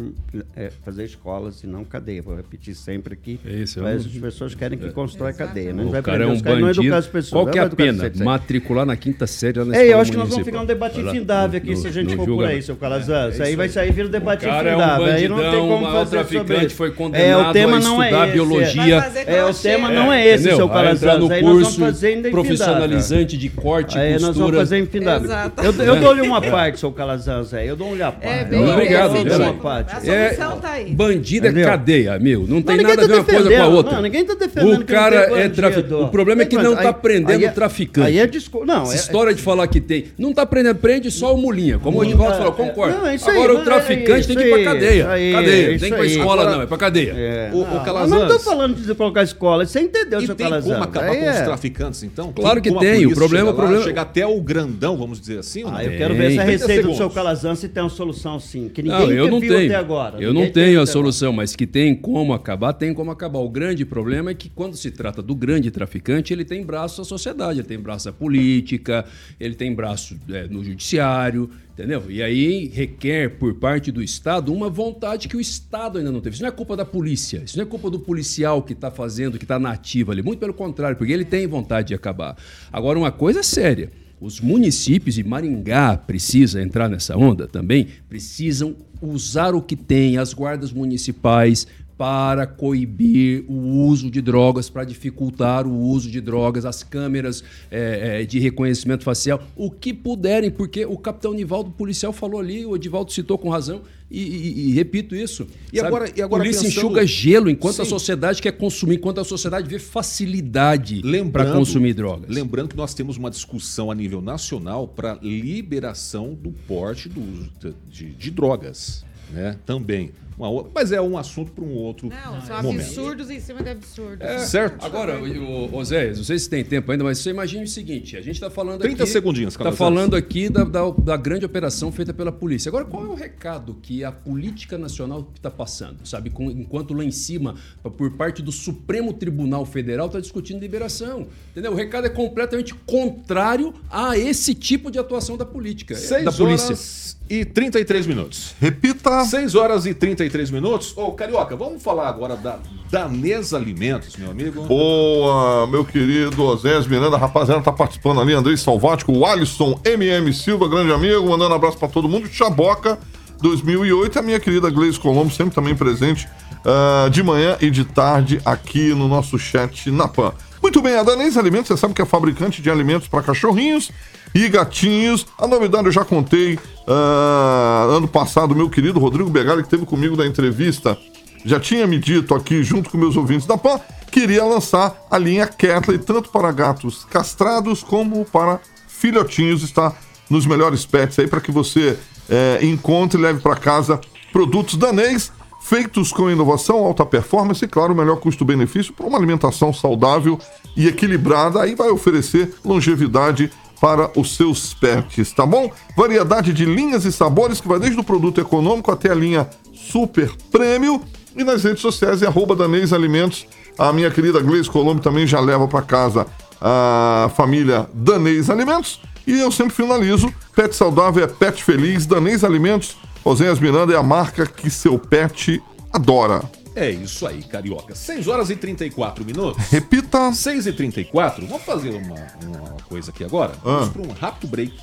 é, fazer escolas e não cadeia. Vou repetir sempre aqui. É mas um- as pessoas querem que constrói cadeia, né? O vai cara é um não bandido. educar as pessoas. Qual que é a educar as pena? Matricular na quinta série na É, eu acho que nós vamos ficar um debate infindável aqui no- se a gente for por julgamento. aí, seu Calazans. É isso aí isso vai sair vira um debate O cara é um infindável. aí não tem como fazer sobre traficante isso. foi É, condenado o tema a não é estudar esse. biologia. É, o tema não é esse, Entendeu? seu Vai Calazans. no Aí nós vamos curso fazer ainda infindável. profissionalizante de corte Aí e nós vamos costura. fazer infindável. Eu, eu dou-lhe uma parte, seu Calazans, aí. Eu dou-lhe a parte. É, Obrigado, A É, solução tá aí. bandido é Entendeu? cadeia, amigo. Não tem nada a ver tá uma coisa com a outra. Não, ninguém tá defendendo o que não cara tem é traficante. O problema é que não tá prendendo aí é- traficante. Aí é disco... Não, Essa é- história de falar que tem. Não tá prendendo, prende só o mulinha. Como o Edivaldo É, falou, é, concordo. é Agora o traficante é tem que ir pra cadeia. cadeia. Não tem que ir pra escola, não, é pra cadeia. É, O- o Calazans- Não tô falando de colocar escola. Você entendeu, E seu tem Calazans. como acabar com os é- traficantes, então? Claro que tem, o problema- chega o problema- Chega até o grandão, vamos dizer assim? Ah, eu Tem. quero ver essa 30 receita do seu. Calazans se tem uma solução sim. Que ninguém eu não tenho. Eu não tenho a solução, mas que tem como acabar, tem como acabar. O grande problema é que quando se trata do grande traficante, ele tem braço à sociedade, ele tem braço à política, ele tem braço é, no judiciário, entendeu? E aí requer por parte do Estado uma vontade que o Estado ainda não teve. Isso não é culpa da polícia, isso não é culpa do policial que está fazendo, que está na ativa ali. Muito pelo contrário, porque ele tem vontade de acabar. Agora, uma coisa é séria. Os municípios, e Maringá precisa entrar nessa onda também, precisam usar o que tem, as guardas municipais, para coibir o uso de drogas, para dificultar o uso de drogas, as câmeras é, é, de reconhecimento facial, o que puderem, porque o capitão Nivaldo policial falou ali, o Edivaldo citou com razão, e, e- e repito isso. E agora- e agora polícia pensando- enxuga gelo enquanto a Sim. sociedade quer consumir, enquanto a sociedade vê facilidade para consumir drogas. Lembrando que nós temos uma discussão a nível nacional para liberação do porte do uso de, de- de drogas, né? Também. Uma outra- mas é um assunto para um outro Não, são momento. absurdos em cima de absurdos. É, Certo. Agora, o, o, Zé, não sei se tem tempo ainda, mas você imagine o seguinte: a gente está falando 30 aqui. segundinhos, Está falando aqui da, da, da grande operação feita pela polícia. Agora, qual é o recado que a política nacional está passando? Sabe, com- enquanto lá em cima, por parte do Supremo Tribunal Federal, está discutindo liberação. Entendeu? O recado é completamente contrário a esse tipo de atuação da política. da 6 polícia. horas e 33 minutos. Repita. 6 horas e 33 minutos. Ô, Carioca, vamos falar agora da Danesa Alimentos, meu amigo. Boa, meu querido Osés Miranda, rapaziada, tá participando ali, Andrei Salvático, o Alisson MM Silva, grande amigo, mandando um abraço pra todo mundo, Chaboca 2008, a minha querida Gleice Colombo, sempre também presente ah, de manhã e de tarde aqui no nosso chat na PAN. Muito bem, a Danês Alimentos, você sabe que é fabricante de alimentos para cachorrinhos e gatinhos. A novidade eu já contei ah, ano passado, meu querido Rodrigo Begali, que esteve comigo na entrevista, já tinha me dito aqui, junto com meus ouvintes da PAN, que iria lançar a linha Catley, tanto para gatos castrados como para filhotinhos. Está nos melhores pets aí para que você eh, encontre e leve para casa produtos danês feitos com inovação, alta performance e, claro, melhor custo-benefício para uma alimentação saudável e equilibrada. Aí vai oferecer longevidade para os seus pets, tá bom? Variedade de linhas e sabores que vai desde o produto econômico até a linha super prêmio. E nas redes sociais é arroba Danês Alimentos A minha querida Gleice Colombo também já leva para casa a família Danês Alimentos. E eu sempre finalizo: pet saudável é pet feliz. Danês Alimentos, Oséias Miranda é a marca que seu pet adora. É isso aí, carioca. 6 horas e 34 minutos. Repita. 6 e 34 Vamos fazer uma, uma coisa aqui agora? Vamos para um rápido break.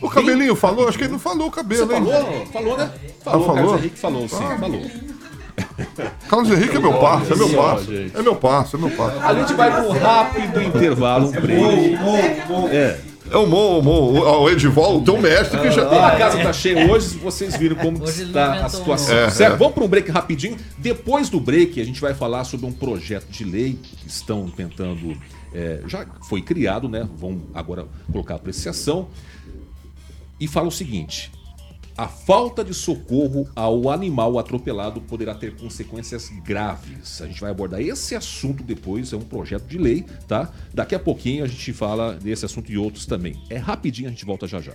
O cabelinho falou? Acho que ele não falou o cabelo, Você hein? falou? Falou, né? Falou, Ah, falou? Carlos Henrique falou, sim, falou. Carlos Henrique é meu parça, é meu parça. gente. É meu parça, é meu parça. A gente vai para um rápido intervalo, um break. É. É o Mo, o Mo, o- o Edival, o teu mestre que já. A casa tá cheia hoje, vocês viram como Hoje está a situação. É, certo? é. Vamos para um break rapidinho. Depois do break, a gente vai falar sobre um projeto de lei que estão tentando. é, já foi criado, né? Vão agora colocar apreciação. E fala o seguinte: a falta de socorro ao animal atropelado poderá ter consequências graves. A gente vai abordar esse assunto depois, é um projeto de lei, tá? Daqui a pouquinho a gente fala desse assunto e outros também. É rapidinho, a gente volta já já.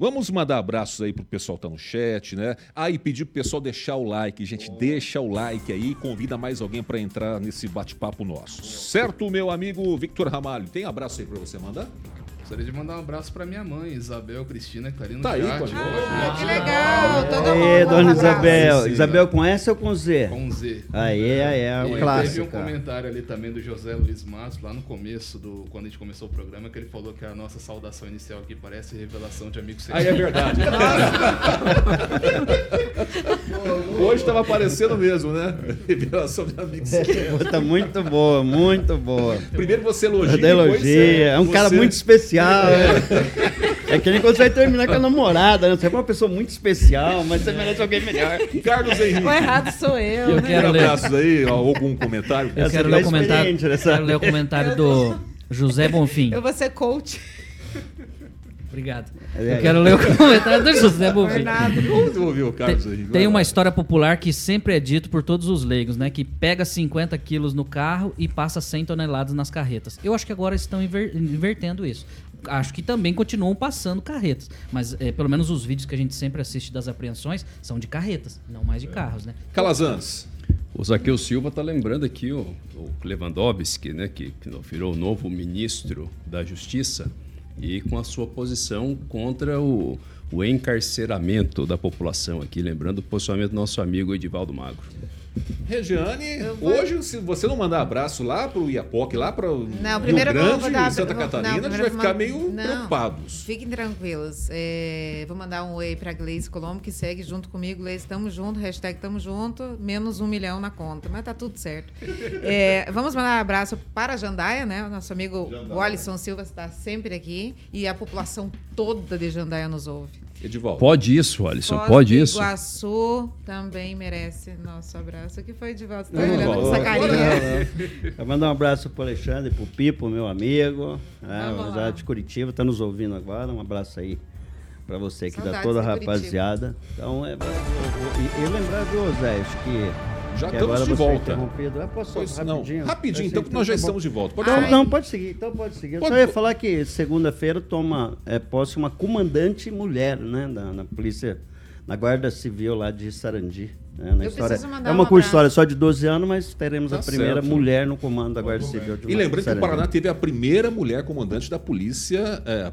vamos mandar abraços aí pro pessoal que tá no chat, né? Aí pedir pro pessoal deixar o like, gente, deixa o like aí, convida mais alguém para entrar nesse bate-papo nosso. Certo, meu amigo Victor Ramalho? Tem abraço aí para você mandar? Gostaria de mandar um abraço pra minha mãe, Isabel Cristina, que tá Tá aí gente. Ah, que legal. Todo mundo. Aê, dona. Isabel. Sim. Isabel com S ou com Z? Com Z. Aí, aí, é E um teve um clássico. comentário ali também do José Luiz Matos, lá no começo, do, quando a gente começou o programa, que ele falou que a nossa saudação inicial aqui parece revelação de amigo Aí é verdade. Hoje tava aparecendo mesmo, né? Revelação de amigos. Tá muito boa, muito boa. Primeiro você elogia, elogia. É um cara você- muito especial. Né? É que nem quando você vai terminar com a namorada, né? Você é uma pessoa muito especial, mas você merece alguém melhor. Carlos Henrique. O errado sou eu. Eu né? quero ler. abraços aí, algum comentário? Eu quero tá ler o comentário. Quero ler o comentário do José Bonfim. Eu vou ser coach. Obrigado. É, Eu quero ler o comentário do José Bonfim. Tu ouviu o Carlos Tem, Henrique? tem uma história popular que sempre é dito por todos os leigos, né? Que pega 50 quilos no carro e passa 100 toneladas nas carretas. Eu acho que agora estão inver- invertendo isso. Acho que também continuam passando carretas. Mas é, pelo menos os vídeos que a gente sempre assiste das apreensões são de carretas, não mais de carros, né? Calazans. O Zaqueu Silva está lembrando aqui o, o Lewandowski, né, que, que virou o novo ministro da Justiça, e com a sua posição contra o, o encarceramento da população aqui, lembrando o posicionamento do nosso amigo Edivaldo Magro. Regiane, hoje, se você não mandar abraço lá pro Iapoque, lá para Não, primeiro eu Rio vou- Grande, vou dar- Santa vou- Catarina, não, a gente vai eu vou ficar meio não. preocupados. Fiquem tranquilos. É, vou mandar um oi pra Gleice Colombo, que segue junto comigo. Gleice, tamo junto. Hashtag tamo junto. Menos um milhão na conta. Mas tá tudo certo. É, vamos mandar um abraço para a Jandaia, né? O nosso amigo Wallison Silva está sempre aqui. E a população toda de Jandaia nos ouve. Edivaldo. Pode isso, Alisson, Foz pode isso. Iguaçu também merece nosso abraço. O que foi, Edivaldo? Você tá Não, olhando com essa carinha? mandar um abraço pro Alexandre, pro Pipo, meu amigo. É, de Curitiba, tá nos ouvindo agora. Um abraço aí pra você que dá toda a Curitiba. rapaziada. Então, é, e, e lembrar do Zé, acho que. Já que estamos agora de é volta. Ah, posso Pois só não. rapidinho? Rapidinho, Eu então, que nós já tá bom. estamos de volta. Pode Não, falar. não, pode seguir, então pode seguir. Eu Pode- só ia falar que segunda-feira toma é, posse uma comandante mulher, né, na, na polícia, na Guarda Civil lá de Sarandi. Né, na Eu história. É uma um curta história só de 12 anos, mas teremos Tá a primeira certo. mulher no comando da Guarda Civil. de E lembrando que o. Paraná teve a primeira mulher comandante da polícia é, é,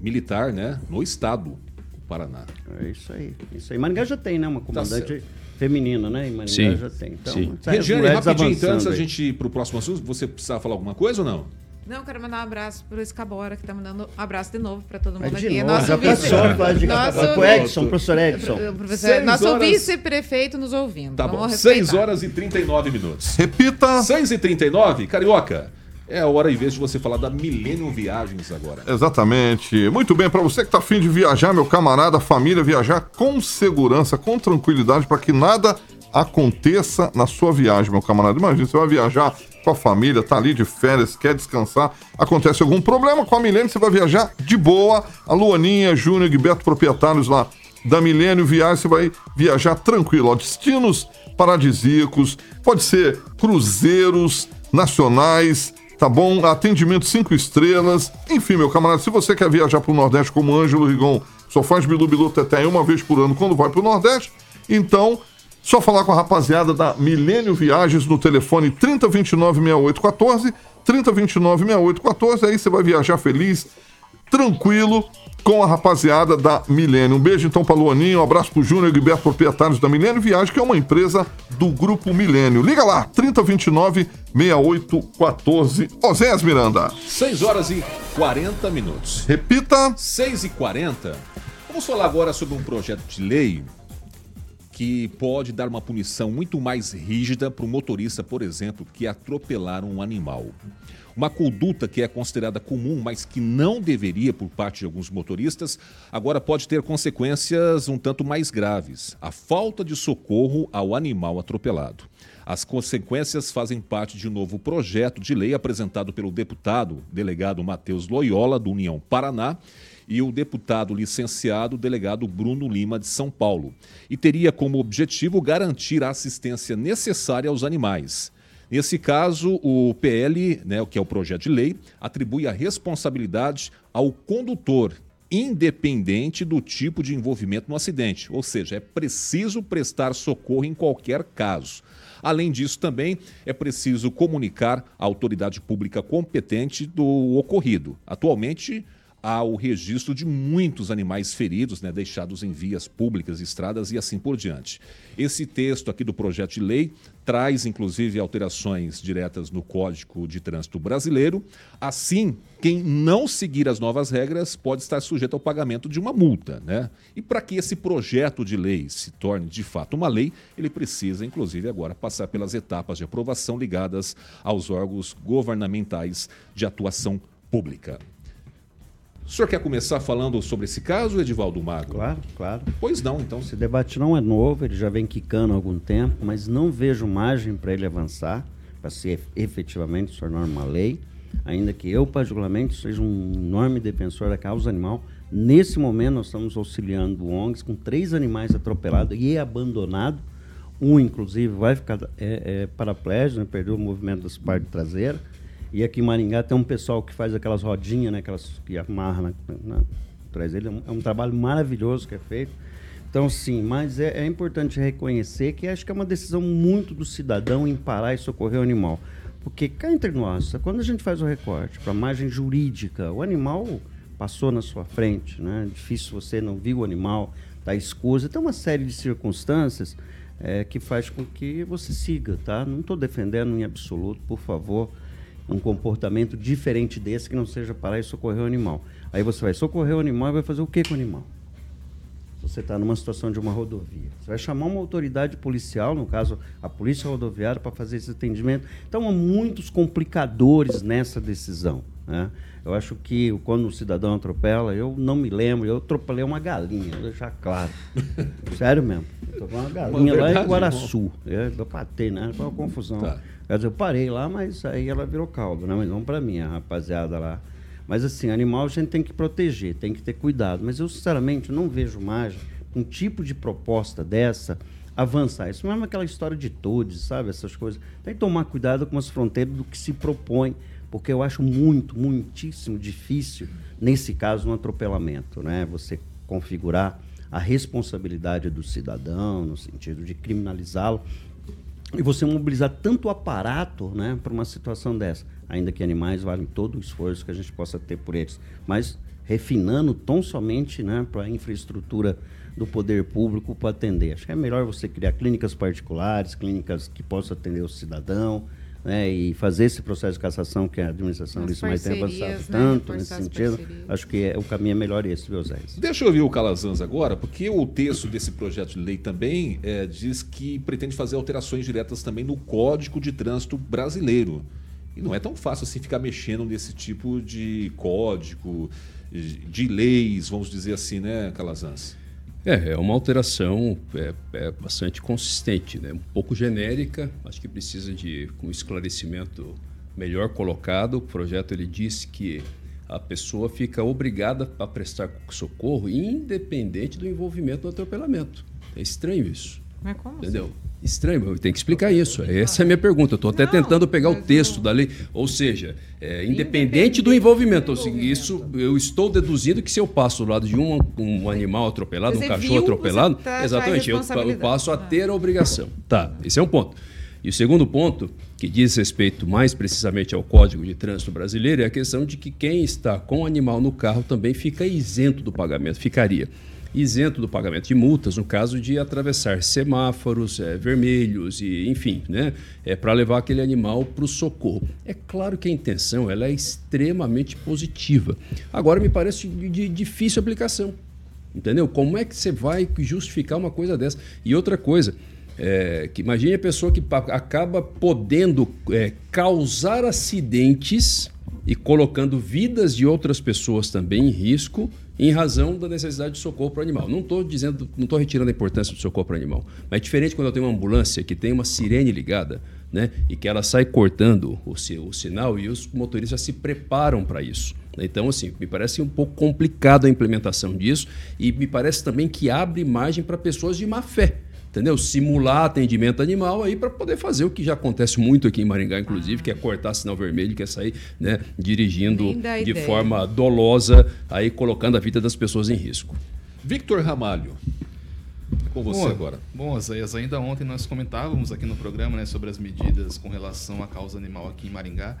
militar, né? No estado do Paraná. É isso aí. Isso aí. Maringá já tem, né? Uma comandante certo. Feminina, né? Em Maringá Sim, já tem. Então, sim. as Regiane, rapidinho, então, antes da gente ir pro próximo assunto, você precisava falar alguma coisa ou não? Não, quero mandar um abraço pro Escabora, que tá mandando um abraço de novo pra todo mundo Mas de aqui. É novo, nosso já vice. passou de Nosso- Pro Edson, professor Edson. O professor- Seis nosso horas- vice-prefeito nos ouvindo. Tá bom. Vamos 6 respeitar. horas e 39 minutos. Repita. 6 e 39 Carioca, é a hora, em vez de você falar da Millennium Viagens agora. Exatamente. Muito bem, para você que está afim de viajar, meu camarada, família, viajar com segurança, com tranquilidade, para que nada aconteça na sua viagem, meu camarada. Imagina, você vai viajar com a família, tá ali de férias, quer descansar, acontece algum problema com a Milênio, você vai viajar de boa. A Luaninha, Júnior, Guiberto, proprietários lá da Milênio Viagem, você vai viajar tranquilo. Ó, destinos paradisíacos, pode ser cruzeiros nacionais, tá bom? Atendimento cinco estrelas. Enfim, meu camarada, se você quer viajar para o Nordeste como Ângelo Rigon, só faz Bilu Bilu Teté uma vez por ano quando vai para o Nordeste, então só falar com a rapaziada da Milênio Viagens no telefone 3029-6814, 3029-6814, aí você vai viajar feliz, tranquilo, com a rapaziada da Milênio. Um beijo então para Luaninho, um abraço pro Júnior e Gilberto, proprietários da Milênio Viagem, que é uma empresa do Grupo Milênio. Liga lá, 3029-6814. Oséias Miranda. 6 horas e 40 minutos. Repita. 6 e 40. Vamos falar agora sobre um projeto de lei que pode dar uma punição muito mais rígida para o motorista, por exemplo, que atropelar um animal. Uma conduta que é considerada comum, mas que não deveria por parte de alguns motoristas, agora pode ter consequências um tanto mais graves: a falta de socorro ao animal atropelado. As consequências fazem parte de um novo projeto de lei apresentado pelo deputado delegado Matheus Loyola, do União Paraná, e o deputado licenciado delegado Bruno Lima, de São Paulo, e teria como objetivo garantir a assistência necessária aos animais. Nesse caso, o PL, né, que é o projeto de lei, atribui a responsabilidade ao condutor, independente do tipo de envolvimento no acidente, ou seja, é preciso prestar socorro em qualquer caso. Além disso, também é preciso comunicar à autoridade pública competente do ocorrido. Atualmente, há o registro de muitos animais feridos, né, deixados em vias públicas, estradas e assim por diante. Esse texto aqui do projeto de lei traz, inclusive, alterações diretas no Código de Trânsito Brasileiro. Assim, quem não seguir as novas regras pode estar sujeito ao pagamento de uma multa. Né? E para que esse projeto de lei se torne de fato uma lei, ele precisa, inclusive, agora passar pelas etapas de aprovação ligadas aos órgãos governamentais de atuação pública. O senhor quer começar falando sobre esse caso, Edivaldo Magro? Claro, claro. Pois não, então. Esse debate não é novo, ele já vem quicando há algum tempo, mas não vejo margem para ele avançar, para ser efetivamente se tornar uma lei, ainda que eu, particularmente, seja um enorme defensor da causa animal. Nesse momento, nós estamos auxiliando ONGs com três animais atropelados e abandonados. Um, inclusive, vai ficar é, é, paraplégico, né, perdeu o movimento das partes traseiras e aqui em Maringá tem um pessoal que faz aquelas rodinhas, né? Aquelas que amarra na, na, atrás dele. É um, é um, trabalho maravilhoso que é feito. Então, sim, mas é, é, importante reconhecer que acho que é uma decisão muito do cidadão em parar e socorrer o animal. Porque cá entre nós, quando a gente faz o recorte para margem jurídica, o animal passou na sua frente, né? É difícil você não viu o animal, está escuso. Tem uma série de circunstâncias é, que faz com que você siga, tá? Não estou defendendo em absoluto, por favor um comportamento diferente desse que não seja parar e socorrer o animal. Aí você vai socorrer o animal e vai fazer o que com o animal? Você está numa situação de uma rodovia. Você vai chamar uma autoridade policial, no caso a polícia rodoviária, para fazer esse atendimento. Então há muitos complicadores nessa decisão. Né? Eu acho que quando o cidadão atropela, eu não me lembro, eu atropelei uma galinha, vou deixar claro. [laughs] Sério mesmo. Eu uma galinha uma lá em Guaraçu. Eu, eu patei, né? Foi uma confusão. Tá. Quer dizer, eu parei lá, mas aí ela virou caldo, né? Mas não para mim, a rapaziada lá. Mas assim, animal a gente tem que proteger, tem que ter cuidado. Mas eu, sinceramente, não vejo mais um tipo de proposta dessa avançar. Isso mesmo é aquela história de todos, sabe? Essas coisas. Tem que tomar cuidado com as fronteiras do que se propõe, porque eu acho muito, muitíssimo difícil, nesse caso, um atropelamento, né? Você configurar a responsabilidade do cidadão, no sentido de criminalizá-lo, e você mobilizar tanto aparato né, para uma situação dessa. Ainda que animais valem todo o esforço que a gente possa ter por eles. Mas refinando tão somente né, para a infraestrutura do poder público para atender. Acho que é melhor você criar clínicas particulares, clínicas que possam atender o cidadão, né, e fazer esse processo de cassação que a administração Alice mais tem avançado né, tanto nesse sentido, acho que é, o caminho é melhor esse, viu, Zé? Deixa eu ouvir o Calazans agora, porque o texto desse projeto de lei também é, diz que pretende fazer alterações diretas também no Código de Trânsito Brasileiro. E não é tão fácil assim ficar mexendo nesse tipo de código, de leis, vamos dizer assim, né, Calazans? É, é uma alteração é, é bastante consistente, né? um pouco genérica, acho que precisa de um esclarecimento melhor colocado. O projeto ele diz que a pessoa fica obrigada a prestar socorro independente do envolvimento no atropelamento. É estranho isso. Mas como Entendeu? Estranho, tem que explicar isso. Essa é a minha pergunta. Estou até tentando pegar o texto da lei. Ou seja, é, independente do envolvimento. Ou seja, isso eu estou deduzindo que se eu passo do lado de um, um animal atropelado, Você um cachorro viu, atropelado, tá- é exatamente, eu, eu passo a ter a obrigação. Tá, esse é um ponto. E o segundo ponto, que diz respeito mais precisamente ao Código de Trânsito Brasileiro, é a questão de que quem está com o animal no carro também fica isento do pagamento, ficaria isento do pagamento de multas no caso de atravessar semáforos eh, vermelhos e enfim, né, é para levar aquele animal para o socorro. É claro que a intenção ela é extremamente positiva. Agora me parece de, de difícil aplicação. Entendeu? Como é que você vai justificar uma coisa dessa? E outra coisa, é, que imagine a pessoa que acaba podendo é, causar acidentes e colocando vidas de outras pessoas também em risco em razão da necessidade de socorro para o animal. Não estou dizendo, não estou retirando a importância do socorro para o animal, mas é diferente quando eu tenho uma ambulância que tem uma sirene ligada, né, e que ela sai cortando o, o sinal e os motoristas se preparam para isso. Então, assim, me parece um pouco complicado a implementação disso e me parece também que abre margem para pessoas de má fé. Entendeu? Simular atendimento animal aí para poder fazer o que já acontece muito aqui em Maringá, inclusive, que é cortar sinal vermelho, que é sair né, dirigindo de ideia. forma dolosa, aí colocando a vida das pessoas em risco. Victor Ramalho, é com você Bom, agora. Bom, Zéias, ainda ontem nós comentávamos aqui no programa né, sobre as medidas com relação à causa animal aqui em Maringá.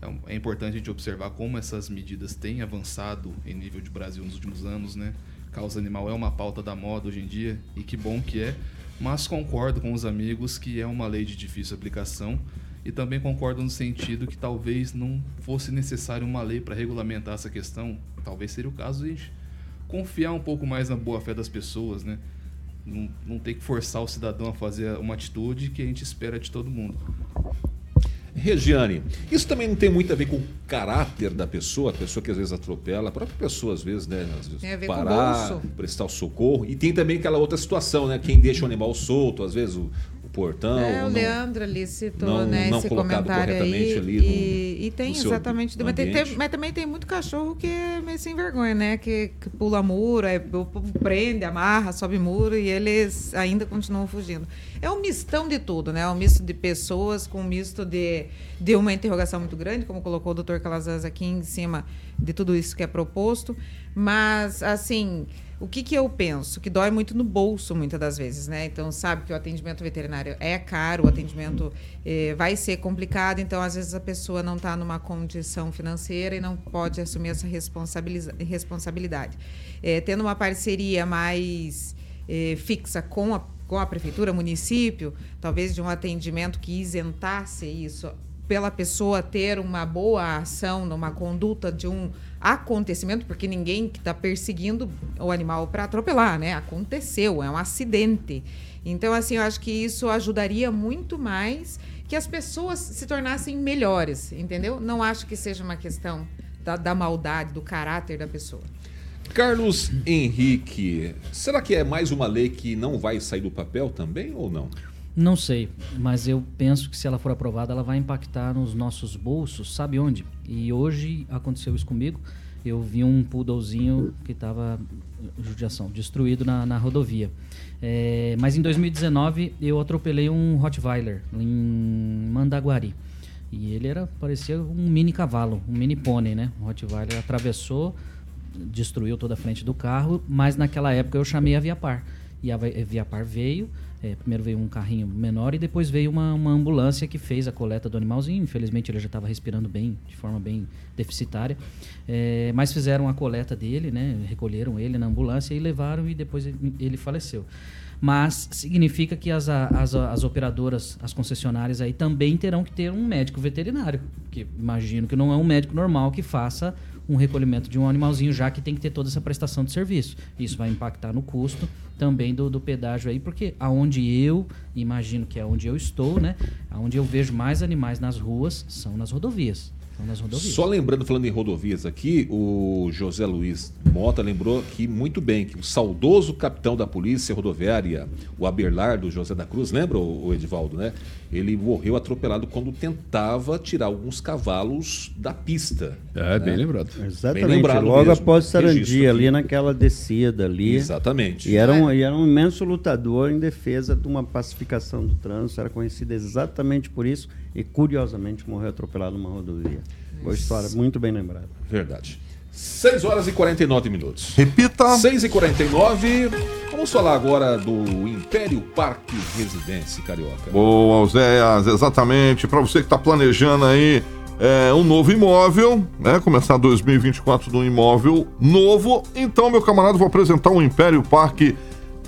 É um- É importante a gente observar como essas medidas têm avançado em nível de Brasil nos últimos anos, né? Causa animal é uma pauta da moda hoje em dia e que bom que é, mas concordo com os amigos que é uma lei de difícil aplicação e também concordo no sentido que talvez não fosse necessário uma lei para regulamentar essa questão. Talvez seria o caso de confiar um pouco mais na boa fé das pessoas, né? Não, não ter que forçar o cidadão a fazer uma atitude que a gente espera de todo mundo. Regiane, isso também não tem muito a ver com o caráter da pessoa, a pessoa que às vezes atropela, a própria pessoa às vezes, né? Às vezes Tem a ver com o parar, bolso. prestar o socorro. E tem também aquela outra situação, né? Quem deixa o animal solto, às vezes o, o portão. É, o não- Leandro ali citou, não- né, não esse comentário aí. ali no- e, e tem exatamente. Mas, tem- tem- mas também tem muito cachorro que é meio sem vergonha, né? Que, que pula muro, é, prende, amarra, sobe muro e eles ainda continuam fugindo. É um mistão de tudo, né? É um misto de pessoas com um misto de, de uma interrogação muito grande, como colocou o doutor Calazans aqui em cima de tudo isso que é proposto. Mas, assim, o que, que eu penso? Que dói muito no bolso, muitas das vezes, né? Então, sabe que o atendimento veterinário é caro, o atendimento eh, vai ser complicado, então, às vezes, a pessoa não está numa condição financeira e não pode assumir essa responsabilidade. Eh, tendo uma parceria mais eh, fixa com a, com a prefeitura, município, talvez de um atendimento que isentasse isso pela pessoa ter uma boa ação numa conduta de um acontecimento, porque ninguém que está perseguindo o animal para atropelar, né? Aconteceu, é um acidente. Então, assim, eu acho que isso ajudaria muito mais que as pessoas se tornassem melhores, entendeu? Não acho que seja uma questão da, da maldade, do caráter da pessoa. Carlos Henrique, será que é mais uma lei que não vai sair do papel também ou não? Não sei, mas eu penso que se ela for aprovada, ela vai impactar nos nossos bolsos, sabe onde? E hoje aconteceu isso comigo. Eu vi um poodlezinho que estava, judiação, destruído na, na rodovia. É, mas em 2019 eu atropelei um Rottweiler em Mandaguari. E ele era, parecia um mini cavalo, um mini pônei, né? O Rottweiler atravessou, destruiu toda a frente do carro, mas naquela época eu chamei a Viapar. E a Vi- Viapar veio, é, primeiro veio um carrinho menor e depois veio uma, uma ambulância que fez a coleta do animalzinho. Infelizmente ele já estava respirando bem, de forma bem deficitária. É, mas fizeram a coleta dele, né? Recolheram ele na ambulância e levaram e depois ele, faleceu. Mas significa que as, as, as operadoras, as concessionárias aí também terão que ter um médico veterinário. Que imagino que não é um médico normal que faça um recolhimento de um animalzinho, já que tem que ter toda essa prestação de serviço. Isso vai impactar no custo também do, do pedágio aí, porque aonde eu imagino que é onde eu estou, né? Aonde eu vejo mais animais nas ruas são nas rodovias. Então, nas rodovias. Só lembrando, falando em rodovias aqui, o José Luiz Mota lembrou aqui muito bem que o saudoso capitão da polícia rodoviária, o Aberlardo José da Cruz, lembra o Edivaldo, né? Ele morreu atropelado quando tentava tirar alguns cavalos da pista. É, bem né? lembrado. Exatamente. Bem lembrado Logo mesmo. após Registro Sarandi, aqui. ali naquela descida ali. Exatamente. E era, um, e era um imenso lutador em defesa de uma pacificação do trânsito, era conhecido exatamente por isso e, curiosamente, morreu atropelado numa rodovia. Boa história, muito bem lembrada. Verdade. 6 horas e 49 minutos. Repita. 6 e 49 Vamos falar agora do Império Parque Residência Carioca. Boa, Oséias, exatamente. Para você que está planejando aí é, um novo imóvel, né? Começar 2024 num imóvel novo. Então, meu camarada, vou apresentar o Império Parque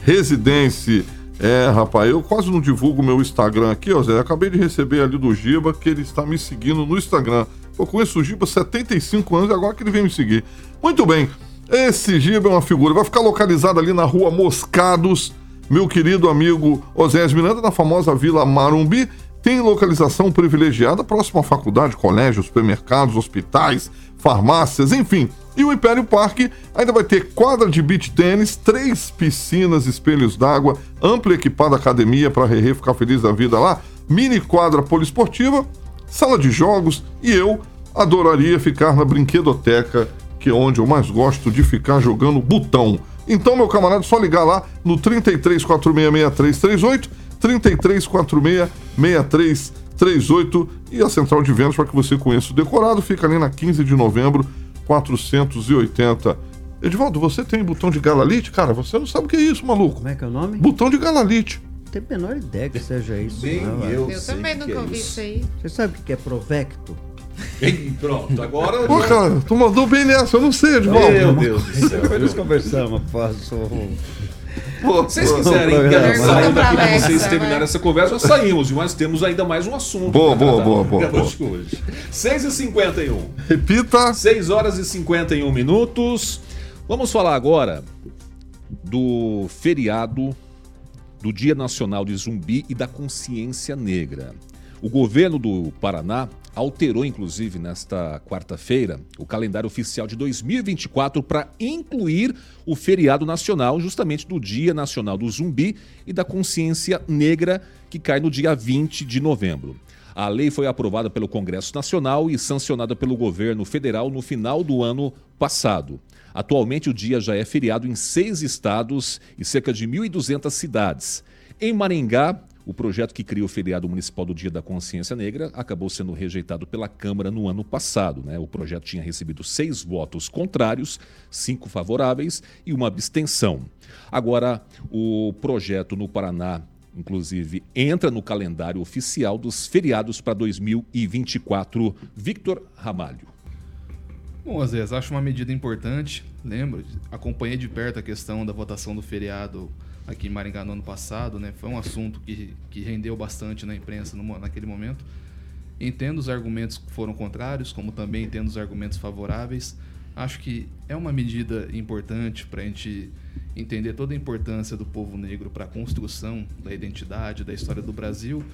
Residência. É, rapaz, eu quase não divulgo meu Instagram aqui, ó, Zé. Acabei de receber ali do Giba que ele está me seguindo no Instagram. Eu conheço o Giba há 75 anos e agora que ele vem me seguir. Muito bem. Esse Giba é uma figura. Vai ficar localizado ali na rua Moscados, meu querido amigo Osés Miranda, na famosa Vila Marumbi. Tem localização privilegiada, próximo à faculdade, colégios, supermercados, hospitais, farmácias, enfim. E o Império Parque ainda vai ter quadra de beach tênis, três piscinas, espelhos d'água, ampla e equipada academia para Rerê ficar feliz da vida lá, mini quadra poliesportiva, sala de jogos e eu adoraria ficar na brinquedoteca, que é onde eu mais gosto de ficar jogando botão. Então, meu camarada, é só ligar lá no 33466338, 33466338 e a central de vendas para que você conheça o decorado. Fica ali na 15 de novembro, 480. Edivaldo, você tem botão de galalite? Cara, você não sabe o que é isso, maluco. Como é que é o nome? Botão de galalite. Não tenho a menor ideia que seja isso. Nem não, eu. velho. Eu sei também nunca é ouvi isso. isso aí. Você sabe o que é Provecto? Ei, pronto, agora. Pô, cara, tu mandou bem nessa, eu não sei, Edivaldo. Meu Deus do céu. Depois conversamos após o... Pô, Se vocês quiserem daqui pra Alexa, vocês terminarem essa conversa, nós saímos, mas temos ainda mais um assunto. Boa, boa, tratar boa, boa, boa. hoje. 6 e 51 Repita. 6 horas e 51 minutos. Vamos falar agora do feriado do Dia Nacional de Zumbi e da Consciência Negra. O governo do Paraná alterou, inclusive, nesta quarta-feira, o calendário oficial de 2024 para incluir o feriado nacional, justamente do Dia Nacional do Zumbi e da Consciência Negra, que cai no dia 20 de novembro. A lei foi aprovada pelo Congresso Nacional e sancionada pelo governo federal no final do ano passado. Atualmente, o dia já é feriado em seis estados e cerca de 1.200 cidades. Em Maringá, o projeto que cria o feriado municipal do Dia da Consciência Negra acabou sendo rejeitado pela Câmara no ano passado. Né? O projeto tinha recebido seis votos contrários, cinco favoráveis e uma abstenção. Agora, o projeto no Paraná, inclusive, entra no calendário oficial dos feriados para 2024. Victor Ramalho. Bom, vezes acho uma medida importante. Lembro, acompanhei de perto a questão da votação do feriado aqui em Maringá no ano passado, né? Foi um assunto que, que rendeu bastante na imprensa no naquele momento. Entendo os argumentos que foram contrários, como também entendo os argumentos favoráveis. Acho que é uma medida importante para a gente entender toda a importância do povo negro para a construção da identidade, da história do Brasil,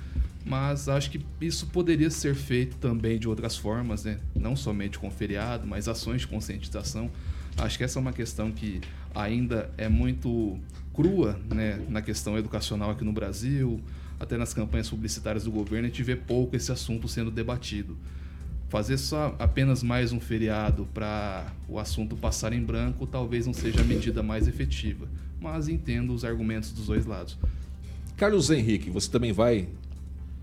mas acho que isso poderia ser feito também de outras formas, né? não somente com feriado, mas ações de conscientização. Acho que essa é uma questão que ainda é muito crua né? na questão educacional aqui no Brasil, até nas campanhas publicitárias do governo, a gente vê pouco esse assunto sendo debatido. Fazer só apenas mais um feriado para o assunto passar em branco talvez não seja a medida mais efetiva, mas entendo os argumentos dos dois lados. Carlos Henrique, você também vai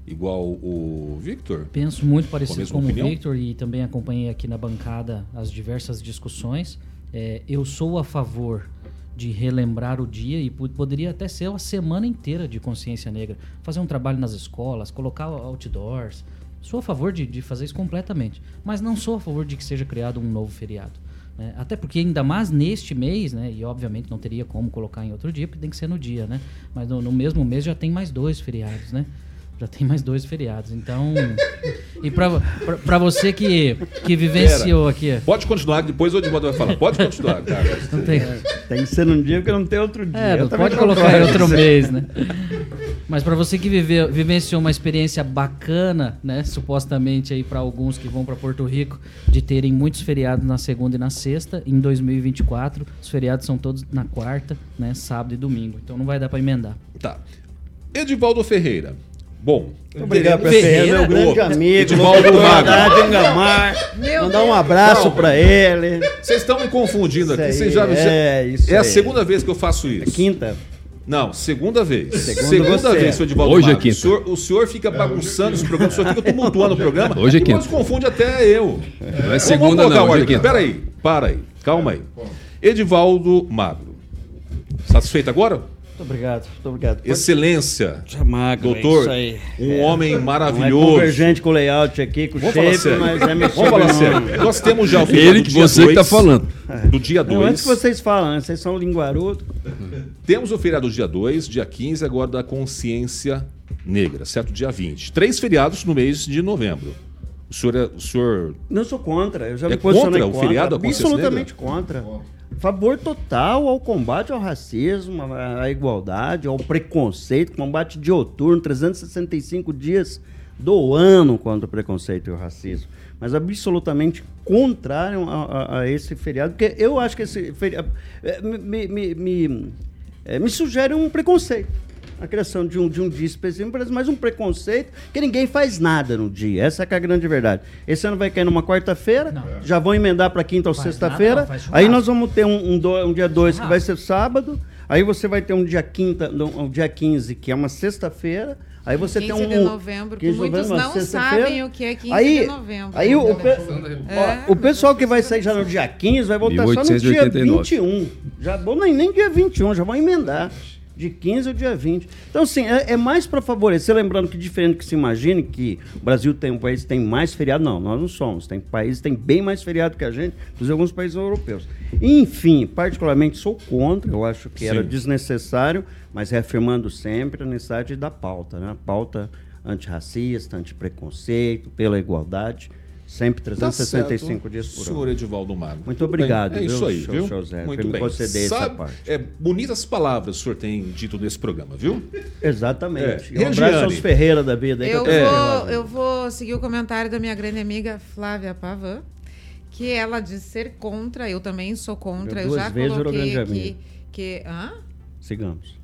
igual o Victor? Penso muito Com parecido como opinião? o Victor e também acompanhei aqui na bancada as diversas discussões. É, eu sou a favor de relembrar o dia e po- poderia até ser uma semana inteira de consciência negra. Fazer um trabalho nas escolas, colocar outdoors. Sou a favor de, de fazer isso completamente. Mas não sou a favor de que seja criado um novo feriado. né? Até porque ainda mais neste mês, né? E obviamente não teria como colocar em outro dia, porque tem que ser no dia, né? Mas no, no mesmo mês já tem mais dois feriados, né? Já tem mais dois feriados. Então. e pra, pra, pra você que, que vivenciou aqui. Pode continuar, depois o Edivaldo vai falar. Pode continuar, cara. Não tem, Tem que ser num dia porque não tem outro dia. é, pode colocar em outro mês, né? Mas pra você que viveu, vivenciou uma experiência bacana, né? Supostamente aí pra alguns que vão pra Porto Rico, de terem muitos feriados na segunda e na sexta, em 2024 os feriados são todos na quarta, né? Sábado e domingo. Então não vai dar pra emendar. Tá. Edivaldo Ferreira. Bom. Obrigado, Ferreira, Ferreira, meu grande amigo, Edivaldo Magro. Engamar. Mandar um abraço pra ele. Vocês estão me confundindo aqui. Isso Vocês aí, já, é, isso é a aí. segunda vez que eu faço isso. Quinta. Não, segunda vez. Segundo segunda você. vez, seu Edivaldo Hoje é Magro. quinta. O senhor, o senhor fica bagunçando esse programa, o senhor fica tumultuando o programa. Hoje é quinta. nos confunde até eu. Não é segunda, não. Hoje é quinta. Pera aí, para aí. Calma aí. Edivaldo Magro. Satisfeito agora? Muito obrigado, muito obrigado. Pode Excelência. ser magro, Doutor, é isso aí. um homem Não é maravilhoso. convergente com o layout aqui, com o Vamos falar shape, mas é meu Vamos falar sério. Nós temos já o feriado Ele do que dia você que tá dois, falando. Do dia Não, antes 2. que vocês falam, vocês são linguarudo. Temos o feriado dia 2, dia 15, agora da consciência negra, certo? Dia 20. Três feriados no mês de novembro. O senhor, é- o senhor Não sou contra, eu já É me posicionei contra o contra. feriado da consciência Absolutamente contra. Favor total ao combate ao racismo, à igualdade, ao preconceito, combate dioturno, 365 dias do ano contra o preconceito e o racismo. Mas absolutamente contrário a, a- a esse feriado, porque eu acho que esse feriado eh, me, me, me, eh, me sugere um preconceito. A criação de um, de um dia específico, parece mais um preconceito, que ninguém faz nada no dia. Essa que é a grande verdade. Esse ano vai cair numa quarta-feira, já vão emendar para quinta ou sexta-feira. Aí nós vamos ter um, um, do- um dia 2 que Churrasco. vai ser sábado. Aí você vai ter um dia quinta, um, um dia 15, que é uma sexta-feira. Aí você 15 tem um. de novembro, que 15 de muitos uma não sabem o que é 15 aí, de novembro. Aí o, pe- É, ó, o pessoal que vai sair já no dia 15 vai voltar só no dia 1889. 21. Já vão nem, nem dia 21, já vão emendar. De 15 ao dia 20. Então, assim, é, é mais para favorecer, lembrando que diferente que se imagine que o Brasil tem um país que tem mais feriado. Não, nós não somos. Tem países que tem bem mais feriado que a gente, inclusive alguns países europeus. Enfim, particularmente sou contra, eu acho que era Sim. desnecessário, mas reafirmando sempre a necessidade da pauta, né? A pauta antirracista, antipreconceito, pela igualdade, sempre Tá 365 certo, dias por Senhor ano. Edivaldo Magro. Muito obrigado, bem. É viu, isso aí, viu? seu Zé, Muito por me bem. conceder essa Sabe- parte. É, bonitas palavras o senhor tem dito nesse programa, viu? Exatamente. É. E um abraço aos Ferreira da vida. aí que Eu, vou, eu vou seguir o comentário da minha grande amiga Flávia Pavan, que ela diz ser contra, eu também sou contra. Eu Eu, duas já coloquei aqui que. Hã? Sigamos.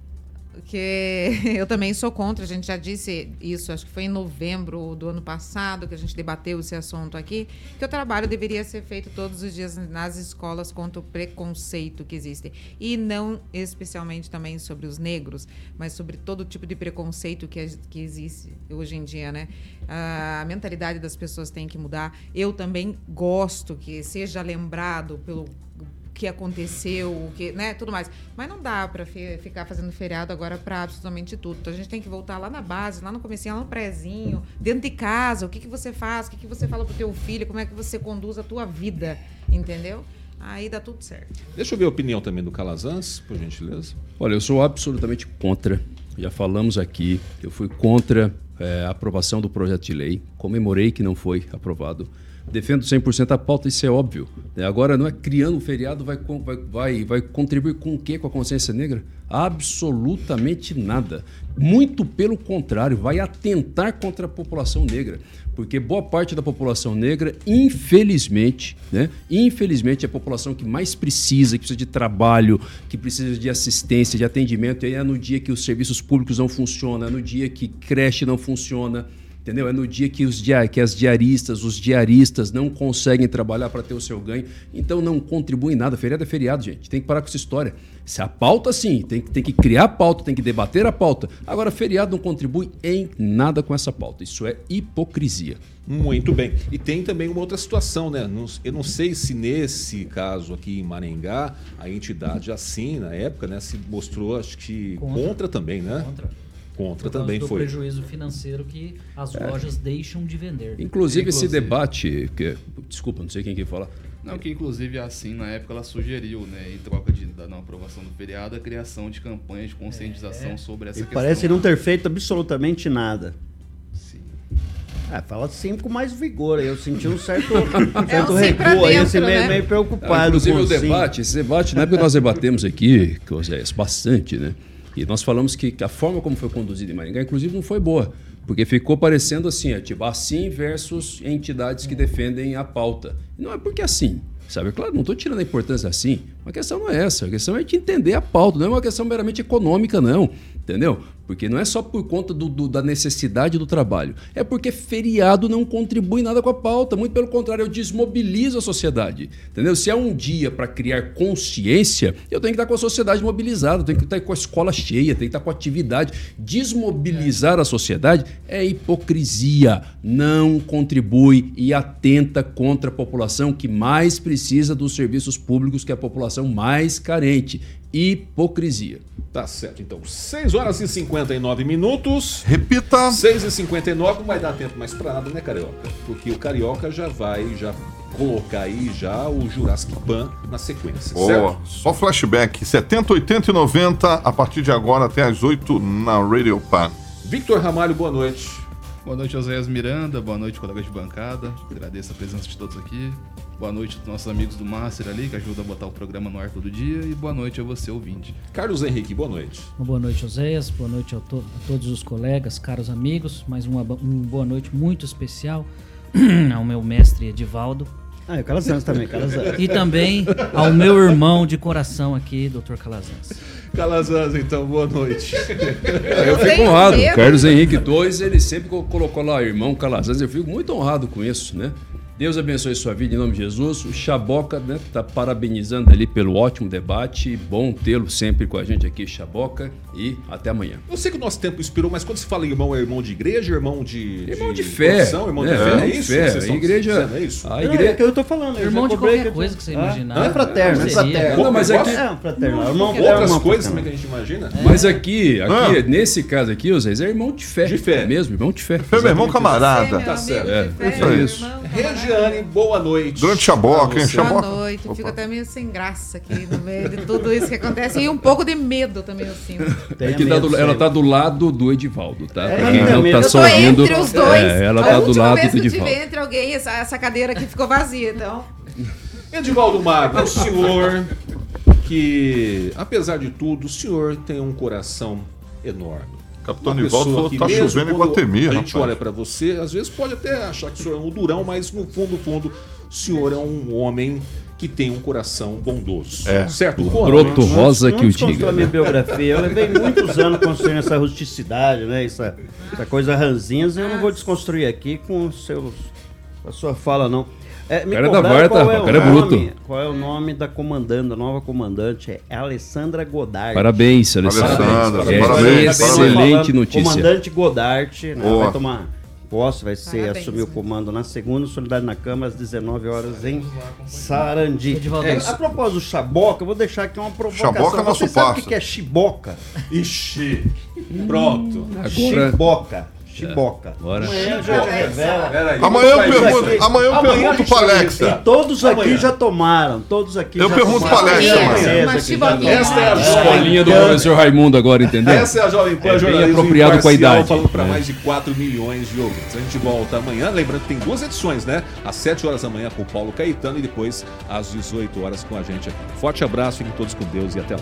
Que [laughs] eu também sou contra, a gente já disse isso, acho que foi em novembro do ano passado que a gente debateu esse assunto aqui, que o trabalho deveria ser feito todos os dias nas escolas contra o preconceito que existe. E não especialmente também sobre os negros, mas sobre todo tipo de preconceito que, que existe hoje em dia, né? A mentalidade das pessoas tem que mudar. Eu também gosto que seja lembrado pelo que aconteceu, o que, né, tudo mais. Mas não dá para ficar fazendo feriado agora para absolutamente tudo. Então a gente tem que voltar lá na base, lá no comecinho, lá no prézinho, dentro de casa, o que que você faz, o que que você fala pro teu filho, como é que você conduz a tua vida, entendeu? Aí dá tudo certo. Deixa eu ver a opinião também do Calazans, por gentileza. Olha, eu sou absolutamente contra. Já falamos aqui. Eu fui contra eh, a aprovação do projeto de lei. Comemorei que não foi aprovado. Defendo 100% a pauta, isso é óbvio. né? Agora, não é criando um feriado, vai, vai, vai, vai contribuir com o quê com a consciência negra? Absolutamente nada. Muito pelo contrário, vai atentar contra a população negra. Porque boa parte da população negra, infelizmente, né? Infelizmente, é a população que mais precisa, que precisa de trabalho, que precisa de assistência, de atendimento. E é no dia que os serviços públicos não funcionam, é no dia que creche não funciona. Entendeu? É no dia que, os dia, que as diaristas, os diaristas não conseguem trabalhar para ter o seu ganho, então não contribuem em nada. Feriado é feriado, gente. Tem que parar com essa história. Se a pauta, sim, tem, que- tem que criar a pauta, tem que debater a pauta. Agora, feriado não contribui em nada com essa pauta. Isso é hipocrisia. Muito bem. E tem também uma outra situação, né? Eu não sei se nesse caso aqui em Maringá, a entidade assim, na época, né, se mostrou, acho que contra, Contra. também, né? Contra. Contra também do foi. prejuízo financeiro que as lojas deixam de vender. Inclusive, esse Inclusive. debate. Que, desculpa, não sei quem quer falar. Não, que inclusive assim, na época ela sugeriu, né, em troca de, da não aprovação do feriado, a criação de campanhas de conscientização sobre essa E questão. parece não ter feito absolutamente nada. Ah, fala sim com mais vigor. Eu senti um certo, [laughs] um certo sim pra recuo aí, assim, meio, né? meio Ah, preocupado. inclusive com o sim. debate, esse debate, na época nós debatemos aqui, que Zé, bastante, né? E nós falamos que, a forma como foi conduzida em Maringá, inclusive, não foi boa. Porque ficou parecendo assim, é, tipo, assim versus entidades que defendem a pauta. Não é porque é assim. Sabe, claro, não estou tirando a importância assim. A questão não é essa. A questão é de entender a pauta. Não é uma questão meramente econômica, não. Entendeu? Porque não é só por conta do- do- da necessidade do trabalho. É porque feriado não contribui nada com a pauta. Muito pelo contrário, eu desmobilizo a sociedade. Entendeu? Se é um dia para criar consciência, eu tenho que estar com a sociedade mobilizada, tenho que estar com a escola cheia, tenho que estar com a atividade. Desmobilizar a sociedade é hipocrisia. Não contribui e atenta contra a população que mais precisa dos serviços públicos, que é a população mais carente. Hipocrisia. Tá certo, então. 6 horas e 59 minutos. Repita. 6 e 59 não vai dar tempo mais pra nada, né, Carioca? Porque o Carioca já vai já colocar aí já o Jurassic Pan na sequência, Boa. certo? Só flashback. 70, 80 e 90, a partir de agora até às 8 na Radio Pan. Victor Ramalho, boa noite. Boa noite, Oséias Miranda. Boa noite, colegas de bancada. Agradeço a presença de todos aqui. Boa noite aos nossos amigos do Master ali, que ajudam a botar o programa no ar todo dia. E boa noite a você, ouvinte. Carlos Henrique, boa noite. Uma boa noite, Oséias. Boa noite a, to- a todos os colegas, caros amigos. Mais uma, bo- uma boa noite muito especial [clears throat] ao meu mestre Edivaldo. Ah, e o Calazans também, Calazans. E também ao meu irmão de coração aqui, Dr. Calazans. Calazans, então, boa noite. Eu fico honrado. Carlos Henrique II, ele sempre co- colocou lá irmão Calazans. Eu fico muito honrado com isso, né? Deus abençoe sua vida em nome de Jesus. O Chaboca, né, tá parabenizando ali pelo ótimo debate. Bom tê-lo sempre com a gente aqui, Chaboca. E até amanhã. Eu sei que o nosso tempo expirou, mas quando se fala irmão, é irmão de igreja, irmão de. Irmão de fé. profissão, irmão de né? fé, é de isso? fé. Vocês A estão igreja. dizendo, é isso? A Não, é igreja. que eu tô falando. eu Irmão de qualquer que- coisa que você Ah, imaginar. Não é fraterno, é fraterno. Não, mas aqui- É um fraterno. é irmão- é Outras coisas também que a gente imagina. Mas aqui, aqui Ah. nesse caso aqui, o Zé, é irmão de fé. De fé. Mesmo, irmão de fé. Foi meu irmão camarada. Tá certo. É, isso Regiane, boa noite. Grande Chaboca, hein? Chaboca. Boa noite. Opa. Fico até meio sem graça aqui no meio de tudo isso que acontece. E um pouco de medo também, eu sinto. É que tá medo do- ela tá do lado do Edivaldo, tá? É, Pra quem tenha não tá Eu só ouvindo. entre os dois. É, ela a tá do última lado vez do que eu tive Edivaldo. entre alguém, essa, essa cadeira aqui ficou vazia, então. Edivaldo Mago, o senhor que, apesar de tudo, o senhor tem um coração enorme. Capitão Uma Nivaldo falou que tá chovendo em Guatemi, A gente rapaz. olha pra você, às vezes pode até achar que o senhor é um durão, mas no fundo, fundo, o senhor é um homem que tem um coração bondoso. É. Certo? Broto rosa que o diga. a minha né? biografia, eu levei muitos anos construindo essa rusticidade, né? Essa, essa coisa ranzinhas, eu não vou desconstruir aqui com os seus, a sua fala, não. É, me cara é da Varta, qual rapaz, o cara é nome- bruto. Qual é o nome da comandante, da nova comandante? É Alessandra Godard. Parabéns, Alessandra. Alessandra, É parabéns, excelente Falando, notícia. Comandante Godard, né, vai tomar posse, vai ser Parabéns, assumir o né? comando na segunda, Solidariedade na Câmara, às 19 horas em Sarandi. É, a propósito do Chaboca, eu vou deixar aqui uma provocação. Chaboca é nosso Você sabe o que é chiboca? Ixi, pronto. Agora, Chiboca. Chiboca. Bora. Amanhã já revela. Peraí. Amanhã eu pergunto, amanhã eu pergunto pra vai E Alexa. todos aqui Amanhã. já tomaram. Todos aqui Eu já pergunto tomaram. pra Alexa amanhã. Esta é a Escolinha do É. professor Raimundo agora, entendeu? Essa é a Jovem Pan É Jornalismo apropriado com a idade. falando para É. mais de 4 milhões de ouvintes. A gente volta amanhã, lembrando que tem duas edições, né? Às 7 horas da manhã com o Paulo Caetano e depois às 18 horas com a gente aqui. Forte abraço, fiquem todos com Deus e até lá.